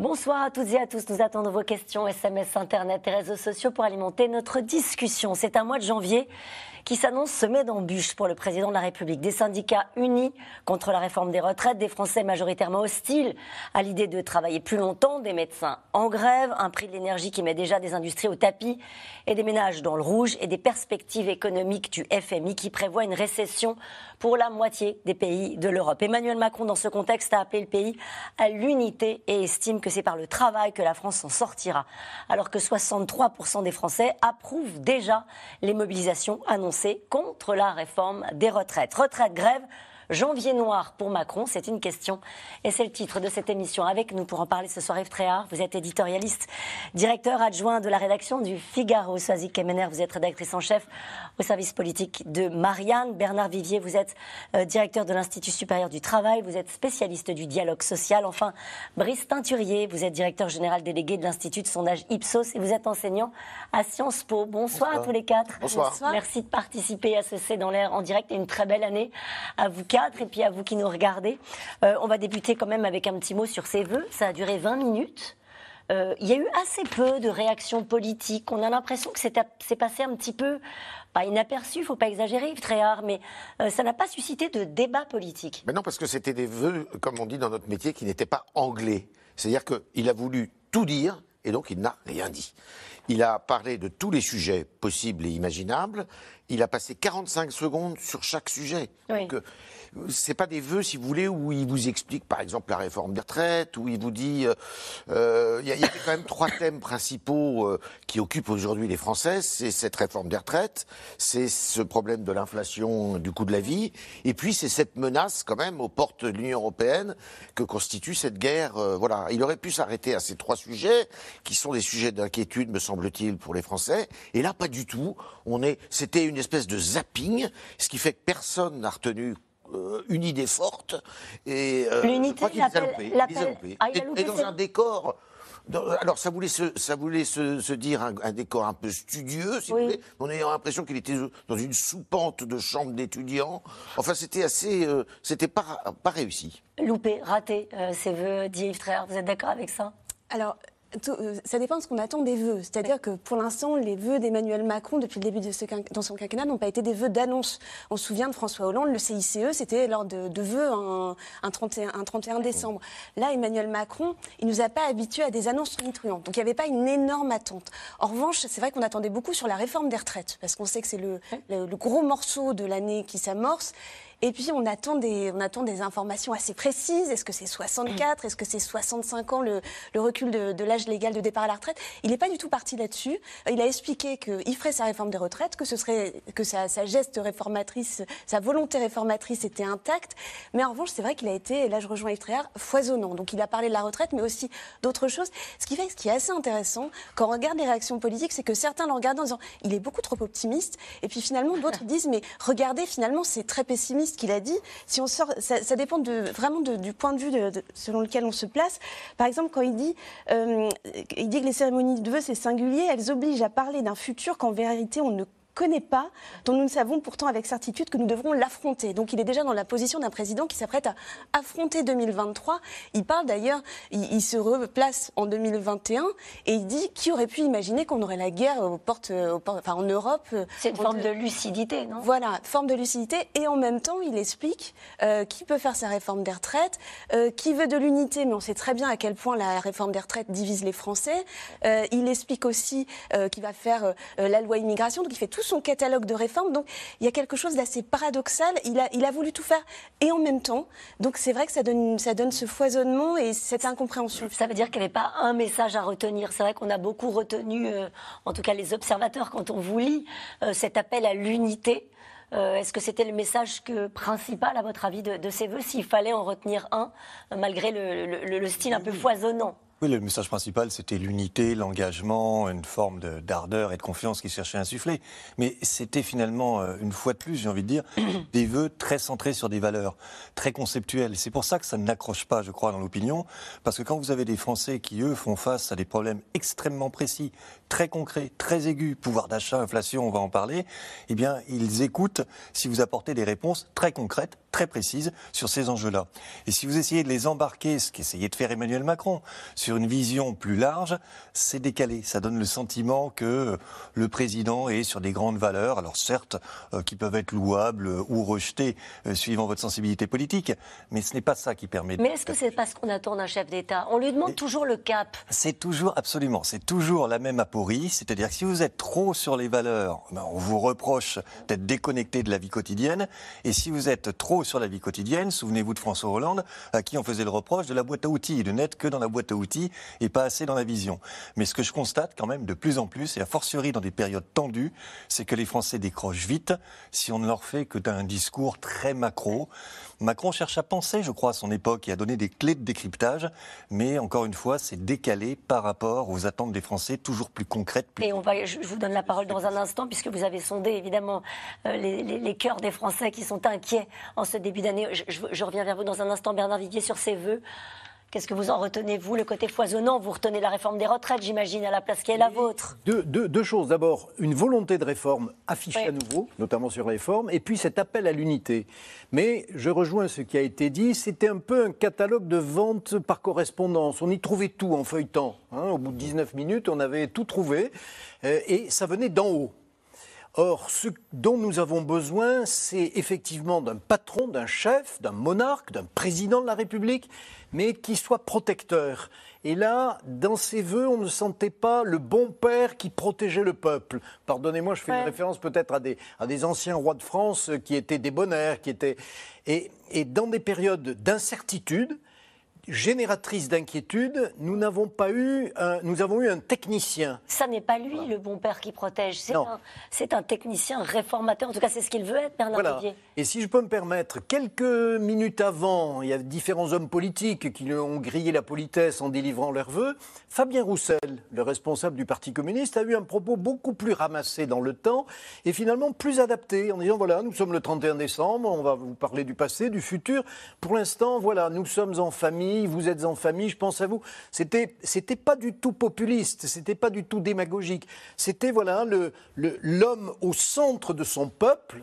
Bonsoir à toutes et à tous. Nous attendons vos questions, SMS, Internet et réseaux sociaux pour alimenter notre discussion. C'est un mois de janvier qui s'annonce semé d'embûches pour le président de la République. Des syndicats unis contre la réforme des retraites, des Français majoritairement hostiles à l'idée de travailler plus longtemps, des médecins en grève, un prix de l'énergie qui met déjà des industries au tapis et des ménages dans le rouge et des perspectives économiques du FMI qui prévoit une récession pour la moitié des pays de l'Europe. Emmanuel Macron, dans ce contexte, a appelé le pays à l'unité et estime que c'est par le travail que la France s'en sortira, alors que 63% des Français approuvent déjà les mobilisations annoncées contre la réforme des retraites. Retraite, grève, Janvier noir pour Macron, c'est une question. Et c'est le titre de cette émission. Avec nous pour en parler ce soir, Yves Tréhard. Vous êtes éditorialiste, directeur adjoint de la rédaction du Figaro. Soazic Kemener, vous êtes rédactrice en chef au service politique de Marianne. Bernard Vivier, vous êtes euh, directeur de l'Institut supérieur du travail. Vous êtes spécialiste du dialogue social. Enfin, Brice Teinturier, vous êtes directeur général délégué de l'Institut de sondage Ipsos et vous êtes enseignant à Sciences Po. Bonsoir, à tous les quatre. Bonsoir. Merci de participer à ce C'est dans l'air en direct et une très belle année à vous quatre et puis à vous qui nous regardez. Euh, on va débuter quand même avec un petit mot sur ces vœux. Ça a duré 20 minutes. Euh, il y a eu assez peu de réactions politiques. On a l'impression que c'est passé un petit peu, pas inaperçu, il faut pas exagérer, Yves Tréhard, mais euh, ça n'a pas suscité de débat politique. Mais non, parce que c'était des vœux, comme on dit dans notre métier, qui n'étaient pas anglais. C'est-à-dire qu'il a voulu tout dire et donc il n'a rien dit. Il a parlé de tous les sujets possibles et imaginables. Il a passé 45 secondes sur chaque sujet. Donc, c'est pas des vœux, si vous voulez, où il vous explique, par exemple, la réforme des retraites, où il vous dit, euh, euh, il y, a quand même trois thèmes principaux euh, qui occupent aujourd'hui les Français. C'est cette réforme des retraites, c'est ce problème de l'inflation, du coût de la vie, et puis c'est cette menace quand même aux portes de l'Union européenne que constitue cette guerre. voilà, il aurait pu s'arrêter à ces trois sujets, qui sont des sujets d'inquiétude, me semble-t-il, pour les Français. Et là, pas du tout. On est, c'était une espèce de zapping, ce qui fait que personne n'a retenu euh, une idée forte. Et euh, je crois qu'il les a Et, dans un décor. alors ça voulait se, ça voulait se, dire un, décor un peu studieux, si vous voulez, en ayant l'impression qu'il était dans une soupente de chambre d'étudiants. Enfin, c'était assez, euh, c'était pas, pas réussi. Loupé, raté, ces vœux d'Yves vous êtes d'accord avec ça? Alors, euh, ça dépend de ce qu'on attend des vœux. C'est-à-dire que pour l'instant, les vœux d'Emmanuel Macron depuis le début de ce dans son quinquennat n'ont pas été des vœux d'annonce. On se souvient de François Hollande, le CICE, c'était lors de, de vœux un, un, 31, un 31 décembre. Là, Emmanuel Macron, il nous a pas habitués à des annonces tonitruantes. Donc il n'y avait pas une énorme attente. En revanche, c'est vrai qu'on attendait beaucoup sur la réforme des retraites, parce qu'on sait que c'est le, le, le gros morceau de l'année qui s'amorce. Et puis, on attend des, on attend des informations assez précises. Est-ce que c'est 64 Est-ce que c'est 65 ans, le, le recul de, de l'âge légal de départ à la retraite? Il n'est pas du tout parti là-dessus. Il a expliqué qu'il ferait sa réforme des retraites, que ce serait, que sa, sa, geste réformatrice, sa volonté réformatrice était intacte. Mais en revanche, c'est vrai qu'il a été, et là je rejoins Yves Tréhard, foisonnant. Donc, il a parlé de la retraite, mais aussi d'autres choses. Ce qui fait, ce qui est assez intéressant, quand on regarde les réactions politiques, c'est que certains le regardent en disant, il est beaucoup trop optimiste. Et puis finalement, d'autres disent, mais regardez, finalement, c'est très pessimiste ce qu'il a dit. Si on sort, ça, dépend vraiment du point de vue selon lequel on se place. Par exemple, quand il dit, euh, il dit que les cérémonies de vœux c'est singulier, elles obligent à parler d'un futur qu'en vérité on ne connaît pas, dont nous ne savons pourtant avec certitude que nous devrons l'affronter. Donc il est déjà dans la position d'un président qui s'apprête à affronter 2023. Il parle d'ailleurs, il, il, se replace en 2021 et il dit qui aurait pu imaginer qu'on aurait la guerre aux portes, aux portes enfin en Europe. C'est une forme de lucidité, non? Voilà, forme de lucidité et en même temps il explique euh, qui peut faire sa réforme des retraites, euh, qui veut de l'unité, mais on sait très bien à quel point la réforme des retraites divise les Français. Euh, il explique aussi euh, qu'il va faire euh, la loi immigration, donc il fait tout son catalogue de réformes. Donc il y a quelque chose d'assez paradoxal. Il a, il a voulu tout faire et en même temps. Donc c'est vrai que ça donne, ça donne ce foisonnement et cette incompréhension. Ça veut dire qu'il n'y avait pas un message à retenir. C'est vrai qu'on a beaucoup retenu, euh, en tout cas les observateurs, quand on vous lit, euh, cet appel à l'unité. Euh, Est-ce que c'était le message que, principal, à votre avis, de, de ces vœux, s'il fallait en retenir un, malgré le, le, le style un peu foisonnant? Oui, le message principal, c'était l'unité, l'engagement, une forme d'ardeur et de confiance qu'il cherchait à insuffler. Mais c'était finalement, euh, une fois de plus, j'ai envie de dire, des vœux très centrés sur des valeurs, très conceptuelles. C'est pour ça que ça n'accroche pas, je crois, dans l'opinion, parce que quand vous avez des Français qui, eux, font face à des problèmes extrêmement précis, très concrets, très aigus, pouvoir d'achat, inflation, on va en parler, eh bien, ils écoutent si vous apportez des réponses très concrètes, très précises sur ces enjeux-là. Et si vous essayez de les embarquer, ce qu'essayait de faire Emmanuel Macron, sur une vision plus large, c'est décalé. Ça donne le sentiment que le président est sur des grandes valeurs, alors certes, euh, qui peuvent être louables ou rejetées euh, suivant votre sensibilité politique, mais ce n'est pas ça qui permet. Mais est-ce que c'est pas ce qu'on attend d'un chef d'État? On lui demande toujours le cap. C'est toujours absolument, c'est toujours la même aporie, c'est-à-dire que si vous êtes trop sur les valeurs, ben, on vous reproche d'être déconnecté de la vie quotidienne, et si vous êtes trop sur la vie quotidienne, souvenez-vous de François Hollande, à qui on faisait le reproche de la boîte à outils, de n'être que dans la boîte à outils et pas assez dans la vision. Mais ce que je constate quand même de plus en plus, et a fortiori dans des périodes tendues, c'est que les Français décrochent vite si on ne leur fait que d'un discours très macro. Macron cherche à penser, je crois, à son époque et à donner des clés de décryptage, mais encore une fois, c'est décalé par rapport aux attentes des Français, toujours plus concrètes. et on va, je vous donne la parole dans un instant, puisque vous avez sondé évidemment euh, les, cœurs des Français qui sont inquiets en ce début d'année. Je, je, reviens vers vous dans un instant, Bernard Vivier, sur ces vœux. Qu'est-ce que vous en retenez, vous, le côté foisonnant? Vous retenez la réforme des retraites, j'imagine, à la place qui est la vôtre. Deux, choses. D'abord, une volonté de réforme affichée à nouveau, notamment sur les réformes, et puis cet appel à l'unité. Mais je rejoins ce qui a été dit, c'était un peu un catalogue de vente par correspondance. On y trouvait tout en feuilletant. Hein. Au bout de 19 minutes, on avait tout trouvé, euh, et ça venait d'en haut. Or, ce dont nous avons besoin, c'est effectivement d'un patron, d'un chef, d'un monarque, d'un président de la République, mais qui soit protecteur. Et là, dans ses voeux, on ne sentait pas le bon père qui protégeait le peuple. Pardonnez-moi, je fais une référence peut-être à des, à des anciens rois de France qui étaient des bonheurs, qui étaient... Et, et dans des périodes d'incertitude, génératrice d'inquiétude, nous n'avons pas eu, un, nous avons eu un technicien. Ça n'est pas lui le bon père qui protège, c'est un, un, technicien réformateur. En tout cas, c'est ce qu'il veut être, Bernard voilà. Et si je peux me permettre, quelques minutes avant, il y a différents hommes politiques qui ont grillé la politesse en délivrant leurs vœux. Fabien Roussel, le responsable du Parti communiste, a eu un propos beaucoup plus ramassé dans le temps et finalement plus adapté en disant voilà, nous sommes le 31 décembre, on va vous parler du passé, du futur. Pour l'instant, voilà, nous sommes en famille vous êtes en famille, je pense à vous. C'était, c'était pas du tout populiste, c'était pas du tout démagogique. C'était voilà le, l'homme au centre de son peuple,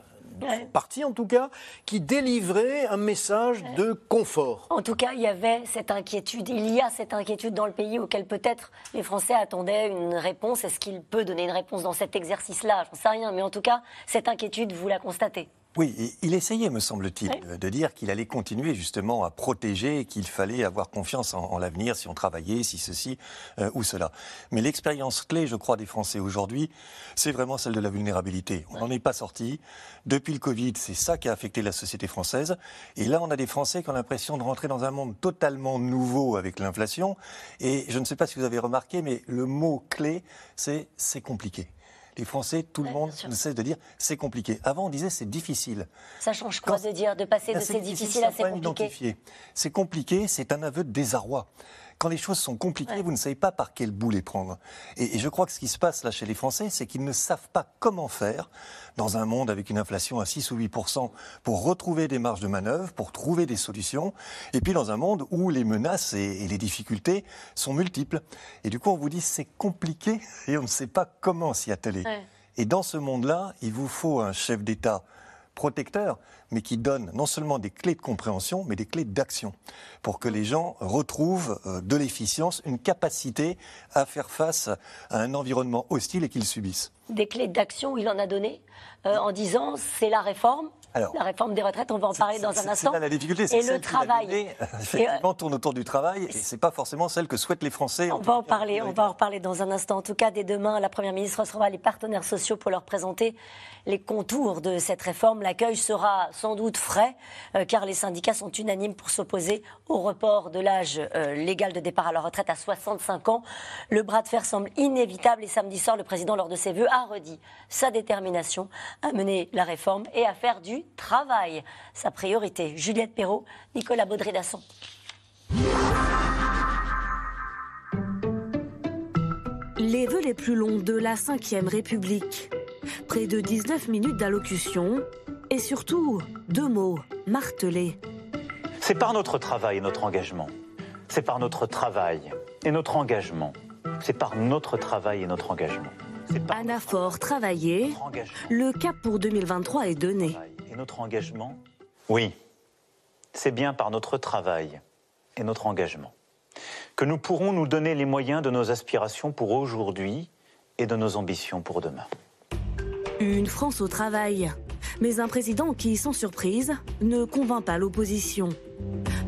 parti en tout cas, qui délivrait un message de confort. En tout cas, il y avait cette inquiétude, il y a cette inquiétude dans le pays auquel peut-être les Français attendaient une réponse. Est-ce qu'il peut donner une réponse dans cet exercice-là? J'en sais rien, mais en tout cas, cette inquiétude, vous la constatez. Oui, il essayait, me semble-t-il, de dire qu'il allait continuer justement à protéger, qu'il fallait avoir confiance en, l'avenir si on travaillait, si ceci euh, ou cela. Mais l'expérience clé, je crois, des Français aujourd'hui, c'est vraiment celle de la vulnérabilité. On n'en est pas sorti. Depuis le Covid, c'est ça qui a affecté la société française. Et là, on a des Français qui ont l'impression de rentrer dans un monde totalement nouveau avec l'inflation. Et je ne sais pas si vous avez remarqué, mais le mot clé, c'est c'est compliqué les Français, tout le monde ne cesse de dire c'est compliqué. Avant, on disait c'est difficile. Ça change quoi de dire, de passer de c'est difficile à c'est compliqué C'est compliqué, c'est un aveu de désarroi. Quand les choses sont compliquées, vous ne savez pas par quel bout les prendre. Et, je crois que ce qui se passe là chez les Français, c'est qu'ils ne savent pas comment faire dans un monde avec une inflation à 6 ou 8 pour retrouver des marges de manœuvre, pour trouver des solutions. Et puis dans un monde où les menaces et, les difficultés sont multiples. Et du coup, on vous dit c'est compliqué et on ne sait pas comment s'y atteler. Et dans ce monde-là, il vous faut un chef d'État protecteur, mais qui donne non seulement des clés de compréhension, mais des clés d'action, pour que les gens retrouvent euh, de l'efficience, une capacité à faire face à un environnement hostile et qu'ils subissent. Des clés d'action, il en a donné, euh, en disant c'est la réforme, la réforme des retraites, on va en parler dans un instant. la difficulté, et le travail. effectivement, tourne autour du travail, et c'est pas forcément celle que souhaitent les Français. On va en parler, on va en reparler dans un instant. En tout cas, dès demain, la première ministre recevra les partenaires sociaux pour leur présenter les contours de cette réforme. L'accueil sera sans doute frais, euh, car les syndicats sont unanimes pour s'opposer au report de l'âge euh, légal de départ à la retraite à 65 ans. Le bras de fer semble inévitable et samedi soir, le président, lors de ses vœux, a redit sa détermination à mener la réforme et à faire du travail sa priorité. Juliette Perrault, Nicolas Baudry-Dasson. Les vœux les plus longs de la Ve République. Près de 19 minutes d'allocution et surtout deux mots martelés. C'est par notre travail et notre engagement. C'est par notre travail et notre engagement. C'est par notre travail et notre engagement. Anaphore travailler. Le cap pour 2023 est donné. Notre engagement Oui, c'est bien par notre travail et notre engagement que nous pourrons nous donner les moyens de nos aspirations pour aujourd'hui et de nos ambitions pour demain. Une France au travail, mais un président qui, sans surprise, ne convainc pas l'opposition.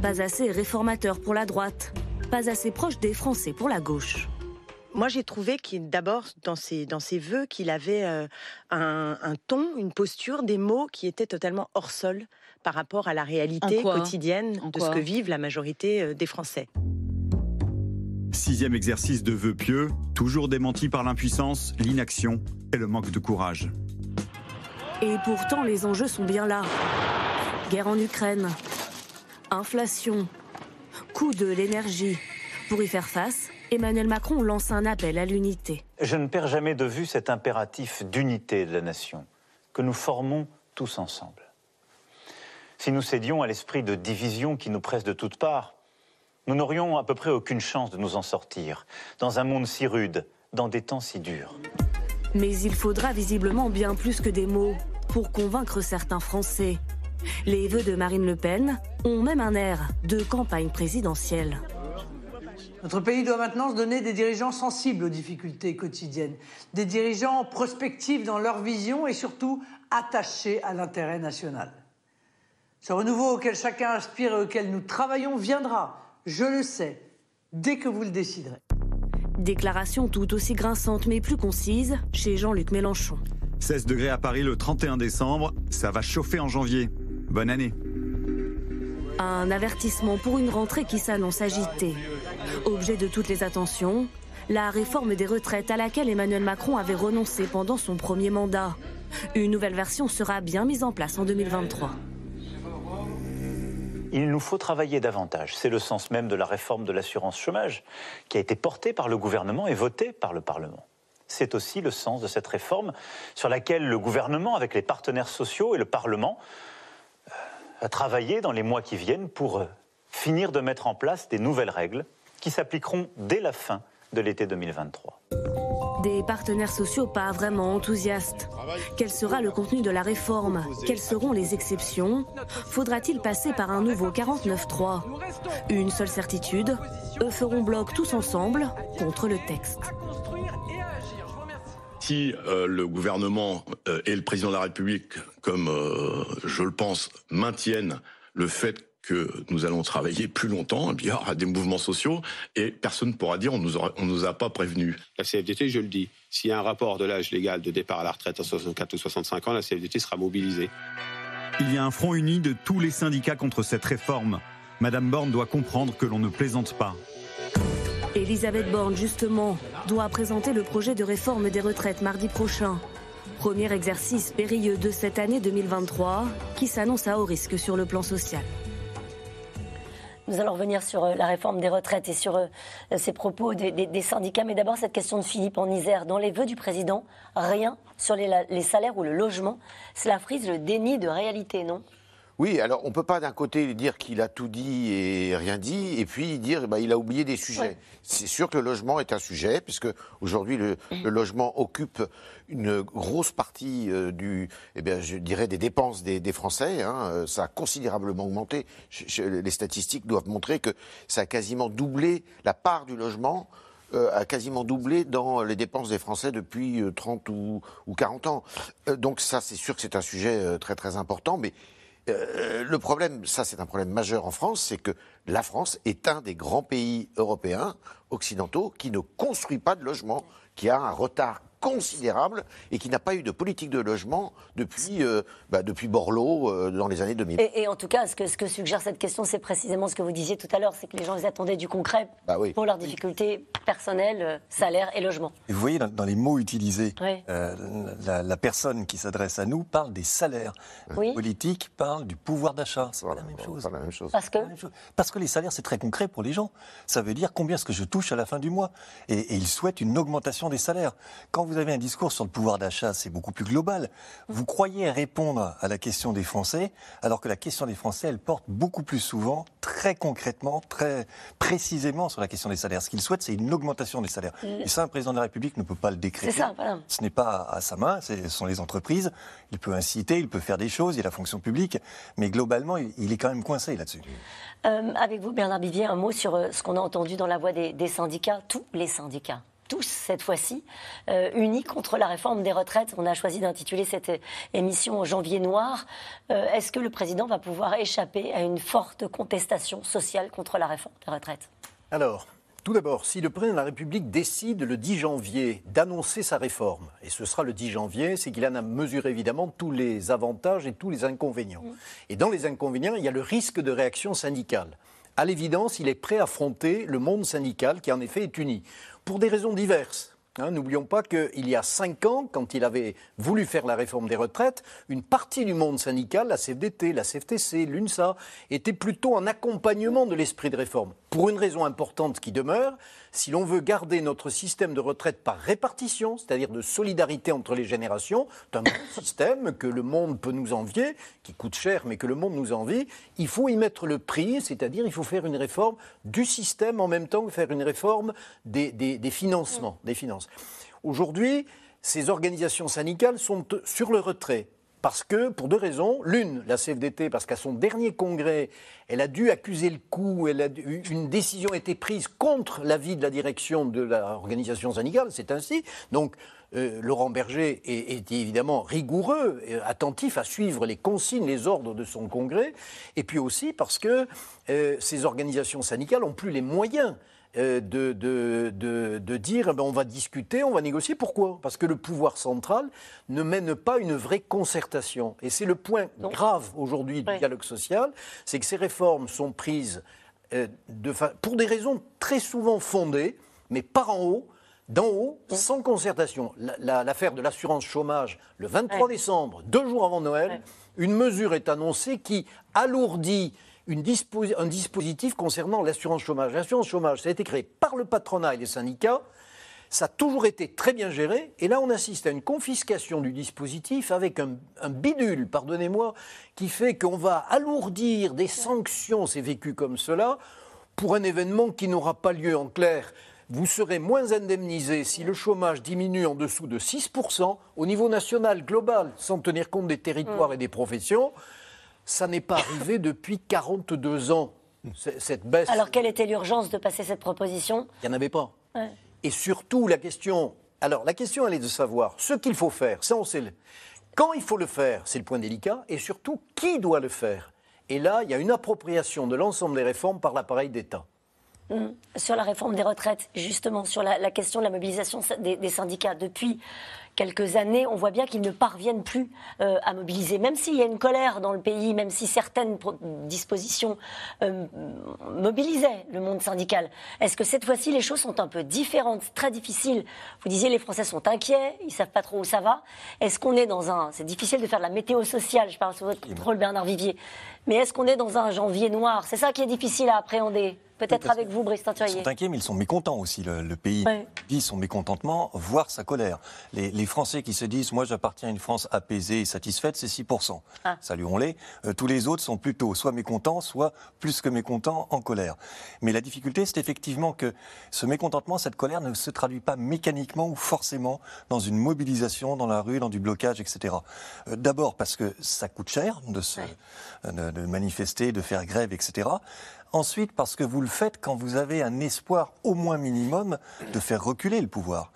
Pas assez réformateur pour la droite, pas assez proche des Français pour la gauche. Moi, j'ai trouvé qu'il, d'abord, dans ses, dans ses voeux, qu'il avait euh, un, ton, une posture, des mots qui étaient totalement hors sol par rapport à la réalité quotidienne de ce que vivent la majorité euh, des Français. Sixième exercice de vœux pieux, toujours démenti par l'impuissance, l'inaction et le manque de courage. Et pourtant, les enjeux sont bien là. Guerre en Ukraine, inflation, coût de l'énergie. Pour y faire face, Emmanuel Macron lance un appel à l'unité. Je ne perds jamais de vue cet impératif d'unité de la nation que nous formons tous ensemble. Si nous cédions à l'esprit de division qui nous presse de toutes parts, nous n'aurions à peu près aucune chance de nous en sortir, dans un monde si rude, dans des temps si durs. Mais il faudra visiblement bien plus que des mots pour convaincre certains Français. Les vœux de Marine Le Pen ont même un air de campagne présidentielle. Notre pays doit maintenant se donner des dirigeants sensibles aux difficultés quotidiennes, des dirigeants prospectifs dans leur vision et surtout attachés à l'intérêt national. Ce renouveau auquel chacun aspire et auquel nous travaillons viendra, je le sais, dès que vous le déciderez. Déclaration tout aussi grinçante mais plus concise chez Jean-Luc Mélenchon. 16 degrés à Paris le 31 décembre, ça va chauffer en janvier. Bonne année. Un avertissement pour une rentrée qui s'annonce agitée. Objet de toutes les attentions, la réforme des retraites à laquelle Emmanuel Macron avait renoncé pendant son premier mandat. Une nouvelle version sera bien mise en place en 2023. Il nous faut travailler davantage. C'est le sens même de la réforme de l'assurance chômage qui a été portée par le gouvernement et votée par le Parlement. C'est aussi le sens de cette réforme sur laquelle le gouvernement, avec les partenaires sociaux et le Parlement, euh, a travaillé dans les mois qui viennent pour euh, finir de mettre en place des nouvelles règles qui s'appliqueront dès la fin de l'été 2023. Des partenaires sociaux pas vraiment enthousiastes. Quel sera le contenu de la réforme? Quelles seront les exceptions? Faudra-t-il passer par un nouveau 49-3 Une seule certitude, eux feront bloc tous ensemble contre le texte. Si euh, le gouvernement euh, et le président de la République, comme euh, je le pense, maintiennent le fait que nous allons travailler plus longtemps, il y aura des mouvements sociaux et personne ne pourra dire on nous on nous a pas prévenus. La CFDT, je le dis, s'il y a un rapport de l'âge légal de départ à la retraite à 64 ou 65 ans, la CFDT sera mobilisée. Il y a un front uni de tous les syndicats contre cette réforme. Madame Borne doit comprendre que l'on ne plaisante pas. Elisabeth Borne, justement, doit présenter le projet de réforme des retraites mardi prochain. Premier exercice périlleux de cette année 2023 qui s'annonce à haut risque sur le plan social. Nous allons revenir sur euh, la réforme des retraites et sur euh, ces propos des, syndicats. Mais d'abord, cette question de Philippe en Isère. Dans les vœux du président, rien sur les, les salaires ou le logement. Cela frise le déni de réalité, non? Oui, alors on ne peut pas d'un côté dire qu'il a tout dit et rien dit, et puis dire qu'il bah, il a oublié des sujets. C'est sûr que le logement est un sujet, puisque aujourd'hui le, mm. logement occupe une grosse partie euh, du, eh bien, je dirais des dépenses des, Français. Hein. Ça a considérablement augmenté. les statistiques doivent montrer que ça a quasiment doublé la part du logement. Euh, a quasiment doublé dans les dépenses des Français depuis 30 euh, ou, ou 40 ans. donc ça, c'est sûr que c'est un sujet très très important, mais euh, le problème, ça c'est un problème majeur en France, c'est que la France est un des grands pays européens occidentaux qui ne construit pas de logements, qui a un retard considérable et qui n'a pas eu de politique de logement depuis, euh, bah, depuis Borloo euh, dans les années 2000. Et, en tout cas, ce que, ce que, suggère cette question, c'est précisément ce que vous disiez tout à l'heure, c'est que les gens ils attendaient du concret bah pour leurs difficultés personnelles, euh, salaire et logement. Et vous voyez, dans, les mots utilisés, la, personne qui s'adresse à nous parle des salaires. Oui. politique parle du pouvoir d'achat. C'est pas la même chose. la même chose. Parce que Parce que les salaires, c'est très concret pour les gens. Ça veut dire combien est-ce que je touche à la fin du mois. Et, et ils souhaitent une augmentation des salaires. Quand vous avez un discours sur le pouvoir d'achat, c'est beaucoup plus global. Vous croyez répondre à la question des Français, alors que la question des Français, elle porte beaucoup plus souvent, très concrètement, très précisément sur la question des salaires. Ce qu'ils souhaitent, c'est une augmentation des salaires. Et ça, un président de la République ne peut pas le décréter. Ça, voilà. Ce n'est pas à sa main, ce sont les entreprises. Il peut inciter, il peut faire des choses, il a la fonction publique, mais globalement, il est quand même coincé là-dessus. Euh, avec vous, Bernard Bivier, un mot sur euh, ce qu'on a entendu dans la voix des syndicats, tous les syndicats tous cette fois-ci, euh, unis contre la réforme des retraites. On a choisi d'intituler cette émission Janvier Noir. Euh, est-ce que le président va pouvoir échapper à une forte contestation sociale contre la réforme des retraites? Alors, tout d'abord, si le président de la République décide le 10 janvier d'annoncer sa réforme, et ce sera le 10 janvier, c'est qu'il en a mesuré évidemment tous les avantages et tous les inconvénients. Mmh. Et dans les inconvénients, il y a le risque de réaction syndicale. À l'évidence, il est prêt à affronter le monde syndical qui en effet est uni pour des raisons diverses. Hein, n'oublions pas qu'il y a cinq ans, quand il avait voulu faire la réforme des retraites, une partie du monde syndical, la CFDT, la CFTC, l'UNSA, était plutôt en accompagnement de l'esprit de réforme. Pour une raison importante qui demeure, si l'on veut garder notre système de retraite par répartition, c'est-à-dire de solidarité entre les générations, c'est un système que le monde peut nous envier, qui coûte cher, mais que le monde nous envie, il faut y mettre le prix, c'est-à-dire il faut faire une réforme du système en même temps que faire une réforme des, des financements, des finances. Aujourd'hui, ces organisations syndicales sont sur le retrait. Parce que, pour deux raisons. L'une, la CFDT, parce qu'à son dernier congrès, elle a dû accuser le coup, une décision a été prise contre l'avis de la direction de l'organisation syndicale, c'est ainsi. Donc, euh, Laurent Berger est, évidemment rigoureux, et attentif à suivre les consignes, les ordres de son congrès, et puis aussi parce que euh, ces organisations syndicales n'ont plus les moyens euh, de, de, dire eh ben, on va discuter, on va négocier. Pourquoi? Parce que le pouvoir central ne mène pas une vraie concertation. Et c'est le point grave aujourd'hui du dialogue social, c'est que ces réformes sont prises euh, pour des raisons très souvent fondées, mais par en haut, d'en haut, sans concertation. L'affaire de l'assurance chômage, le 23 décembre, deux jours avant Noël, une mesure est annoncée qui alourdit un dispositif concernant l'assurance chômage. L'assurance chômage, ça a été créé par le patronat et les syndicats. Ça a toujours été très bien géré. Et là, on assiste à une confiscation du dispositif avec un, bidule, pardonnez-moi, qui fait qu'on va alourdir des sanctions, c'est vécu comme cela, pour un événement qui n'aura pas lieu en clair. Vous serez moins indemnisé si le chômage diminue en dessous de 6% au niveau national global, sans tenir compte des territoires et des professions ça n'est pas arrivé depuis 42 ans, cette baisse. Alors, quelle était l'urgence de passer cette proposition? Il n'y en avait pas. Et surtout, la question. Alors, la question, elle est de savoir ce qu'il faut faire. Ça, on sait. Quand il faut le faire, c'est le point délicat. Et surtout, qui doit le faire? Et là, il y a une appropriation de l'ensemble des réformes par l'appareil d'État. Hum. Sur la réforme des retraites, justement, sur la, question de la mobilisation des syndicats, depuis quelques années, on voit bien qu'ils ne parviennent plus euh, à mobiliser. Même s'il y a une colère dans le pays, même si certaines dispositions euh, mobilisaient le monde syndical, est-ce que cette fois-ci les choses sont un peu différentes, très difficiles? Vous disiez les Français sont inquiets, ils savent pas trop où ça va. Est-ce qu'on est dans un... C'est difficile de faire de la météo sociale, je parle sous votre contrôle Bernard Vivier, mais est-ce qu'on est dans un janvier noir? C'est ça qui est difficile à appréhender Peut-être avec vous, Brice Teinturier. Ils sont inquiets, mais ils sont mécontents aussi. Le, pays dit son mécontentement, voire sa colère. Les, Français qui se disent Moi, j'appartiens à une France apaisée et satisfaite, c'est 6%. Ah. Saluons-les. Euh, tous les autres sont plutôt soit mécontents, soit plus que mécontents, en colère. Mais la difficulté, c'est effectivement que ce mécontentement, cette colère ne se traduit pas mécaniquement ou forcément dans une mobilisation dans la rue, dans du blocage, etc. Euh, d'abord parce que ça coûte cher de, se, de manifester, de faire grève, etc. Ensuite, parce que vous le faites quand vous avez un espoir au moins minimum de faire reculer le pouvoir.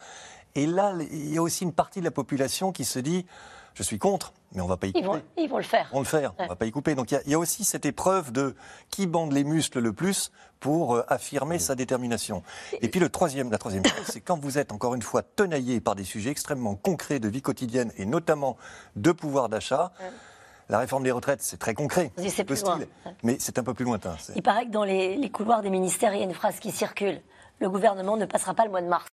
Et là, il y a aussi une partie de la population qui se dit je suis contre, mais on ne va pas y couper. Ils vont, le faire. On le faire, on ne va pas y couper. Donc il y, a aussi cette épreuve de qui bande les muscles le plus pour euh, affirmer sa détermination. Et puis le troisième, la troisième chose, c'est quand vous êtes encore une fois tenaillé par des sujets extrêmement concrets de vie quotidienne et notamment de pouvoir d'achat. La réforme des retraites, c'est très concret, c'est plus style, mais c'est un peu plus lointain. Il paraît que dans les, les couloirs des ministères, il y a une phrase qui circule le gouvernement ne passera pas le mois de mars.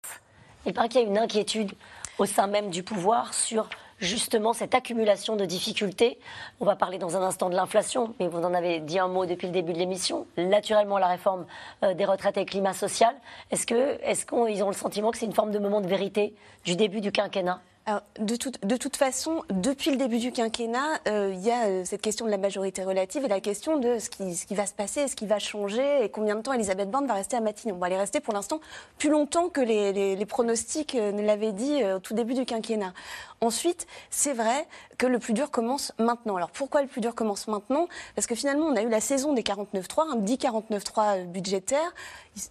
Il paraît qu'il y a une inquiétude au sein même du pouvoir sur justement cette accumulation de difficultés. On va parler dans un instant de l'inflation, mais vous en avez dit un mot depuis le début de l'émission. Naturellement, la réforme euh, des retraites et le climat social. Est-ce qu'ils ont le sentiment que c'est une forme de moment de vérité du début du quinquennat? De, toute, façon, depuis le début du quinquennat, euh, il y a euh, cette question de la majorité relative et la question de ce qui, va se passer, ce qui va changer et combien de temps Elisabeth Borne va rester à Matignon. On va aller rester pour l'instant plus longtemps que les, les, les pronostics euh, ne l'avaient dit au tout début du quinquennat. Ensuite, c'est vrai que le plus dur commence maintenant. Alors pourquoi le plus dur commence maintenant? Parce que finalement, on a eu la saison des 49.3, un dit 49.3 budgétaire.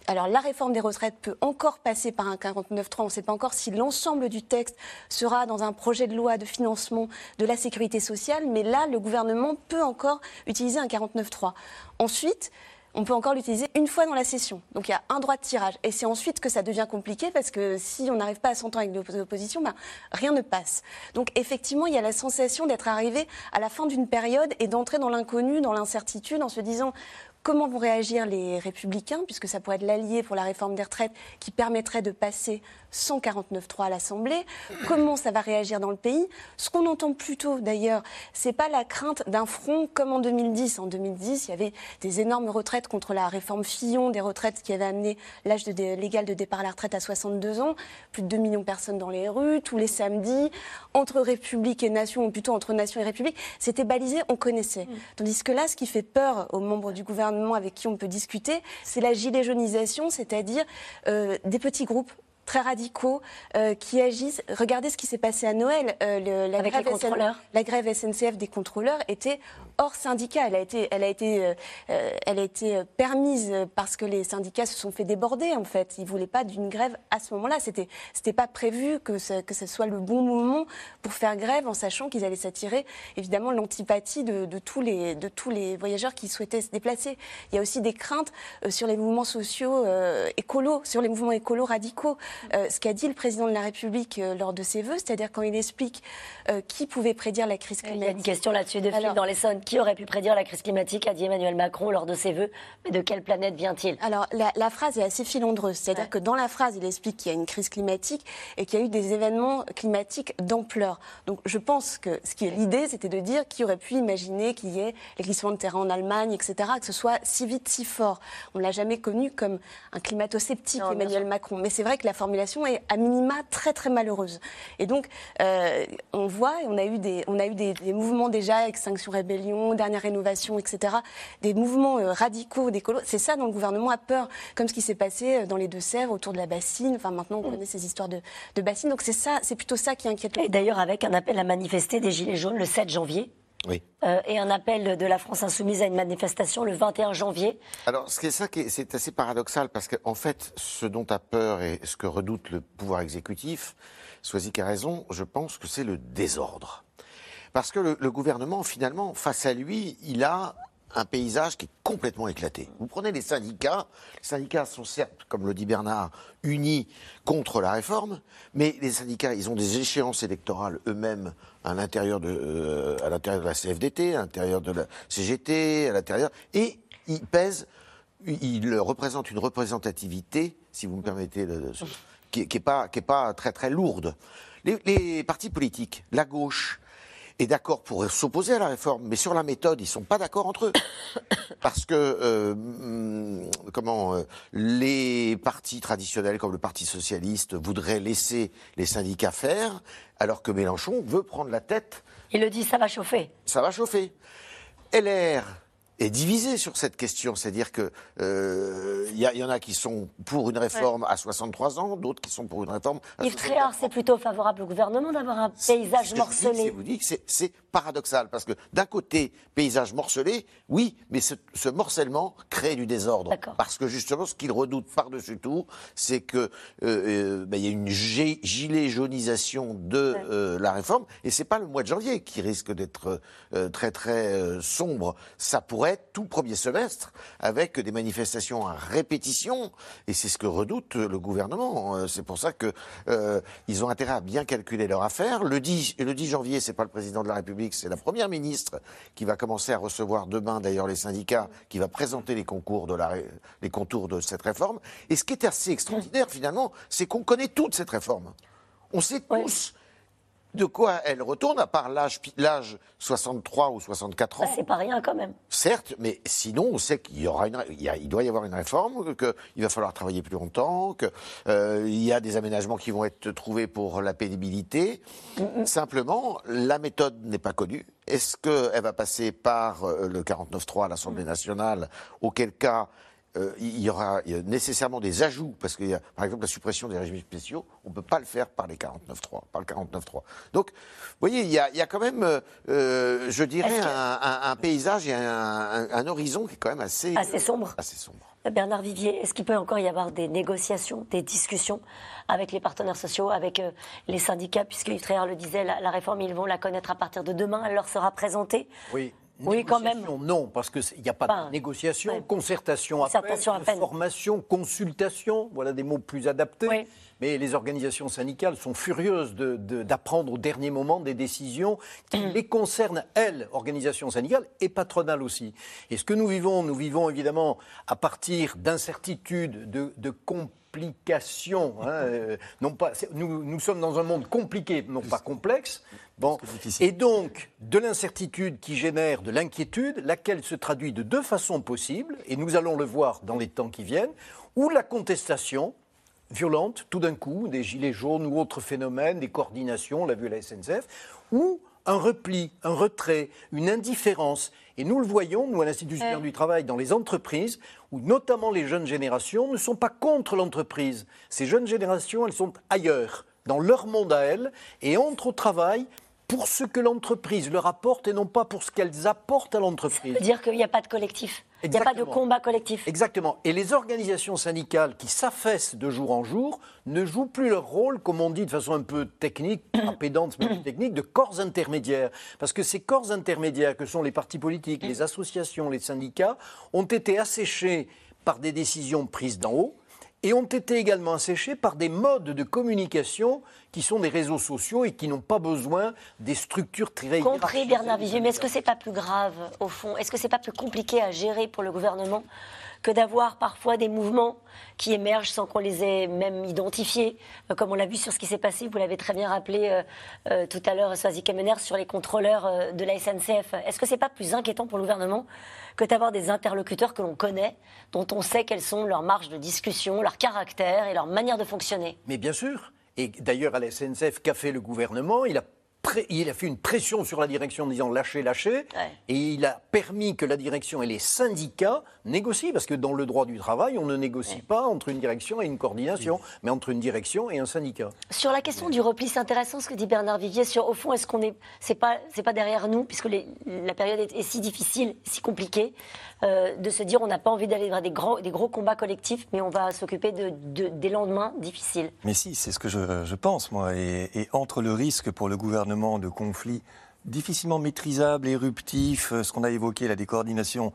Alors la réforme des retraites peut encore passer par un 49.3. On ne sait pas encore si l'ensemble du texte sera dans un projet de loi de financement de la sécurité sociale, mais là, le gouvernement peut encore utiliser un 49.3. Ensuite, on peut encore l'utiliser une fois dans la session. Donc il y a un droit de tirage. Et c'est ensuite que ça devient compliqué parce que si on n'arrive pas à s'entendre avec l'opposition, ben, rien ne passe. Donc effectivement, il y a la sensation d'être arrivé à la fin d'une période et d'entrer dans l'inconnu, dans l'incertitude, en se disant comment vont réagir les républicains, puisque ça pourrait être l'allié pour la réforme des retraites qui permettrait de passer 149.3 à l'Assemblée, comment ça va réagir dans le pays? Ce qu'on entend plutôt d'ailleurs, c'est pas la crainte d'un front comme en 2010. En 2010, il y avait des énormes retraites contre la réforme Fillon, des retraites qui avaient amené l'âge légal de départ à la retraite à 62 ans, plus de 2 millions de personnes dans les rues, tous les samedis, entre République et Nation, ou plutôt entre Nation et République, c'était balisé, on connaissait. Mm. Tandis que là, ce qui fait peur aux membres du gouvernement avec qui on peut discuter, c'est la gilet jaunisation, c'est-à-dire euh, des petits groupes très radicaux euh, qui agissent. Regardez ce qui s'est passé à Noël. Euh, la, grève la, grève SNCF des contrôleurs était hors syndicat. Elle a été, elle a été, euh, elle a été permise parce que les syndicats se sont fait déborder. En fait, ils voulaient pas d'une grève à ce moment-là. C'était, c'était pas prévu que ce, que ce soit le bon moment pour faire grève, en sachant qu'ils allaient s'attirer évidemment l'antipathie de, de, tous les, de tous les voyageurs qui souhaitaient se déplacer. Il y a aussi des craintes sur les mouvements sociaux écolos, sur les mouvements écolos radicaux. Euh, ce qu'a dit le président de la République euh, lors de ses vœux, c'est-à-dire quand il explique euh, qui pouvait prédire la crise climatique. Il y a une question là-dessus de Philippe dans l'Essonne. Qui aurait pu prédire la crise climatique, a dit Emmanuel Macron lors de ses vœux Mais de quelle planète vient-il? Alors la, phrase est assez filandreuse, c'est-à-dire que dans la phrase, il explique qu'il y a une crise climatique et qu'il y a eu des événements climatiques d'ampleur. Donc je pense que ce qui est l'idée, c'était de dire qui aurait pu imaginer qu'il y ait les glissements de terrain en Allemagne, etc., que ce soit si vite, si fort. On ne l'a jamais connu comme un climato-sceptique, Emmanuel Macron. Mais c'est vrai que la formulation est à minima très très malheureuse. Et donc, euh, on voit, on a eu des, on a eu des, mouvements déjà, Extinction Rébellion, Dernière Rénovation, etc., des mouvements euh, radicaux d'écolo. C'est ça dont le gouvernement a peur, comme ce qui s'est passé euh, dans les Deux-Sèvres, autour de la bassine. Enfin, maintenant, on mm. connaît ces histoires de, de bassine. Donc, c'est ça, c'est plutôt ça qui inquiète. Et d'ailleurs, avec un appel à manifester des Gilets jaunes le 7 janvier. Oui. Euh, et un appel de la France insoumise à une manifestation le 21 janvier. Alors, ce qui est ça, c'est assez paradoxal parce qu'en en fait, ce dont a peur et ce que redoute le pouvoir exécutif, Soisic a raison, je pense que c'est le désordre. Parce que le, le, gouvernement, finalement, face à lui, il a un paysage qui est complètement éclaté. Vous prenez les syndicats, les syndicats sont certes, comme le dit Bernard, unis contre la réforme, mais les syndicats, ils ont des échéances électorales eux-mêmes à l'intérieur de, euh, à l'intérieur de la CFDT, à l'intérieur de la CGT, à l'intérieur, et ils pèsent, ils représentent une représentativité, si vous me permettez, qui, n'est pas, qui est pas très très lourde. Les, les partis politiques, la gauche, est d'accord pour s'opposer à la réforme, mais sur la méthode, ils sont pas d'accord entre eux, parce que euh, mm, comment euh, les partis traditionnels comme le Parti socialiste voudraient laisser les syndicats faire, alors que Mélenchon veut prendre la tête. Il le dit, ça va chauffer. Ça va chauffer. LR est divisé sur cette question. C'est-à-dire que euh, il y, en a qui sont pour une réforme à 63 ans, d'autres qui sont pour une réforme. À Yves Tréhard, c'est plutôt favorable au gouvernement d'avoir un paysage morcelé. vous dis c'est paradoxal parce que d'un côté paysage morcelé, oui, mais ce, morcellement crée du désordre. Parce que justement, ce qu'il redoute par-dessus tout, c'est que euh, euh, ben, il y a une gilet jaunisation de la réforme, et c'est pas le mois de janvier qui risque d'être très très sombre. Ça pourrait tout premier semestre avec des manifestations à répétition. Et c'est ce que redoute le gouvernement. Euh, c'est pour ça qu'ils euh, ont intérêt à bien calculer leur affaire. Le 10, le 10 janvier, c'est pas le président de la République, c'est la première ministre qui va commencer à recevoir demain d'ailleurs les syndicats, qui va présenter les concours de la, les contours de cette réforme. Et ce qui est assez extraordinaire finalement, c'est qu'on connaît toute cette réforme. On sait tous de quoi elle retourne, à part l'âge 63 ou 64 ans. c'est pas rien quand même. Certes, mais sinon, on sait qu'il y aura une, il, doit y avoir une réforme, qu'il va falloir travailler plus longtemps, qu'il euh, y a des aménagements qui vont être trouvés pour la pénibilité. Simplement, la méthode n'est pas connue. Est-ce qu'elle va passer par euh, le 49.3 à l'Assemblée nationale, auquel cas euh, il y aura nécessairement des ajouts, parce que, par exemple, la suppression des régimes spéciaux, on ne peut pas le faire par les 49.3, par le 49.3. Donc, vous voyez, il y a, quand même, euh, euh, je dirais, un, paysage et un, horizon qui est quand même assez, assez sombre. Assez sombre. Bernard Vivier, est-ce qu'il peut encore y avoir des négociations, des discussions avec les partenaires sociaux, avec les syndicats, puisque Yves le disait, la, la, réforme, ils vont la connaître à partir de demain, elle leur sera présentée Oui, oui, quand même. Non, parce qu'il n'y a pas de négociation, concertation, concertation à peine, formation, consultation, voilà des mots plus adaptés. Mais les organisations syndicales sont furieuses d'apprendre au dernier moment des décisions qui mm. les concernent, elles, organisations syndicales et patronales aussi. Et ce que nous vivons, nous vivons évidemment à partir d'incertitudes, de, de complications. Hein, euh, non pas, nous, nous sommes dans un monde compliqué, non pas complexe. Bon. Et donc, de l'incertitude qui génère de l'inquiétude, laquelle se traduit de deux façons possibles, et nous allons le voir dans les temps qui viennent, ou la contestation violente, tout d'un coup, des gilets jaunes ou autres phénomènes, des coordinations, on l'a vu à la SNCF, ou un repli, un retrait, une indifférence. Et nous le voyons, nous, à l'Institut du travail, dans les entreprises, où notamment les jeunes générations ne sont pas contre l'entreprise. Ces jeunes générations, elles sont ailleurs, dans leur monde à elles, et entrent au travail pour ce que l'entreprise leur apporte et non pas pour ce qu'elles apportent à l'entreprise. Ça veut dire qu'il n'y a pas de collectif. Il n'y a pas de combat collectif. Exactement. Et les organisations syndicales qui s'affaissent de jour en jour ne jouent plus leur rôle, comme on dit de façon un peu technique, pédante, mais technique, de corps intermédiaires. Parce que ces corps intermédiaires, que sont les partis politiques, les associations, les syndicats, ont été asséchés par des décisions prises d'en haut et ont été également asséchés par des modes de communication qui sont des réseaux sociaux et qui n'ont pas besoin des structures très Compris Bernard Vigier, mais est-ce que c'est pas plus grave au fond? Est-ce que c'est pas plus compliqué à gérer pour le gouvernement que d'avoir parfois des mouvements qui émergent sans qu'on les ait même identifiés, euh, comme on l'a vu sur ce qui s'est passé, vous l'avez très bien rappelé euh, euh, tout à l'heure, Swazi Kemener, sur les contrôleurs de la SNCF. Est-ce que c'est pas plus inquiétant pour le gouvernement que d'avoir des interlocuteurs que l'on connaît, dont on sait quelles sont leurs marges de discussion, leur caractère et leur manière de fonctionner Mais bien sûr. Et d'ailleurs, à la SNCF, qu'a fait le gouvernement? Il a il a fait une pression sur la direction en disant lâchez, lâchez. Et il a permis que la direction et les syndicats négocient, parce que dans le droit du travail, on ne négocie pas entre une direction et une coordination, mais entre une direction et un syndicat. Sur la question du repli, c'est intéressant ce que dit Bernard Vivier. Sur, au fond, est-ce qu'on est. C'est pas, c'est pas derrière nous, puisque la période est, si difficile, si compliquée, euh, de se dire on n'a pas envie d'aller vers des, grands, des gros combats collectifs, mais on va s'occuper de, des lendemains difficiles. Mais si, c'est ce que je, je pense, moi. Et, et entre le risque pour le gouvernement de conflits difficilement maîtrisables, éruptifs, euh, ce qu'on a évoqué, la décoordination,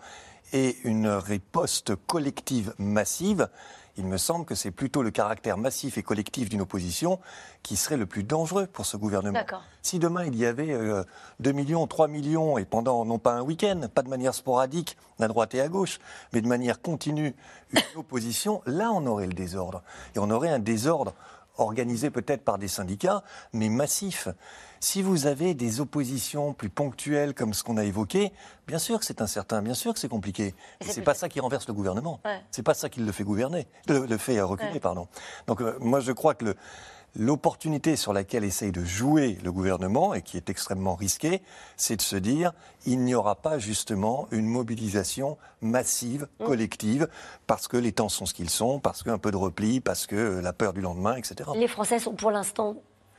et une riposte collective massive, il me semble que c'est plutôt le caractère massif et collectif d'une opposition qui serait le plus dangereux pour ce gouvernement. Si demain il y avait 2 euh, millions, 3 millions, et pendant non pas un week-end, pas de manière sporadique, à droite et à gauche, mais de manière continue, une opposition, là on aurait le désordre. Et on aurait un désordre organisé peut-être par des syndicats, mais massif. Si vous avez des oppositions plus ponctuelles comme ce qu'on a évoqué, bien sûr que c'est incertain, bien sûr que c'est compliqué. Ce n'est pas ça qui renverse le gouvernement. Ce C'est pas ça qui le fait gouverner, le, fait reculer, pardon. Donc euh, moi je crois que L'opportunité sur laquelle essaye de jouer le gouvernement et qui est extrêmement risquée, c'est de se dire il n'y aura pas justement une mobilisation massive, mmh. collective, parce que les temps sont ce qu'ils sont, parce qu'un peu de repli, parce que la peur du lendemain, etc. Les Français sont pour l'instant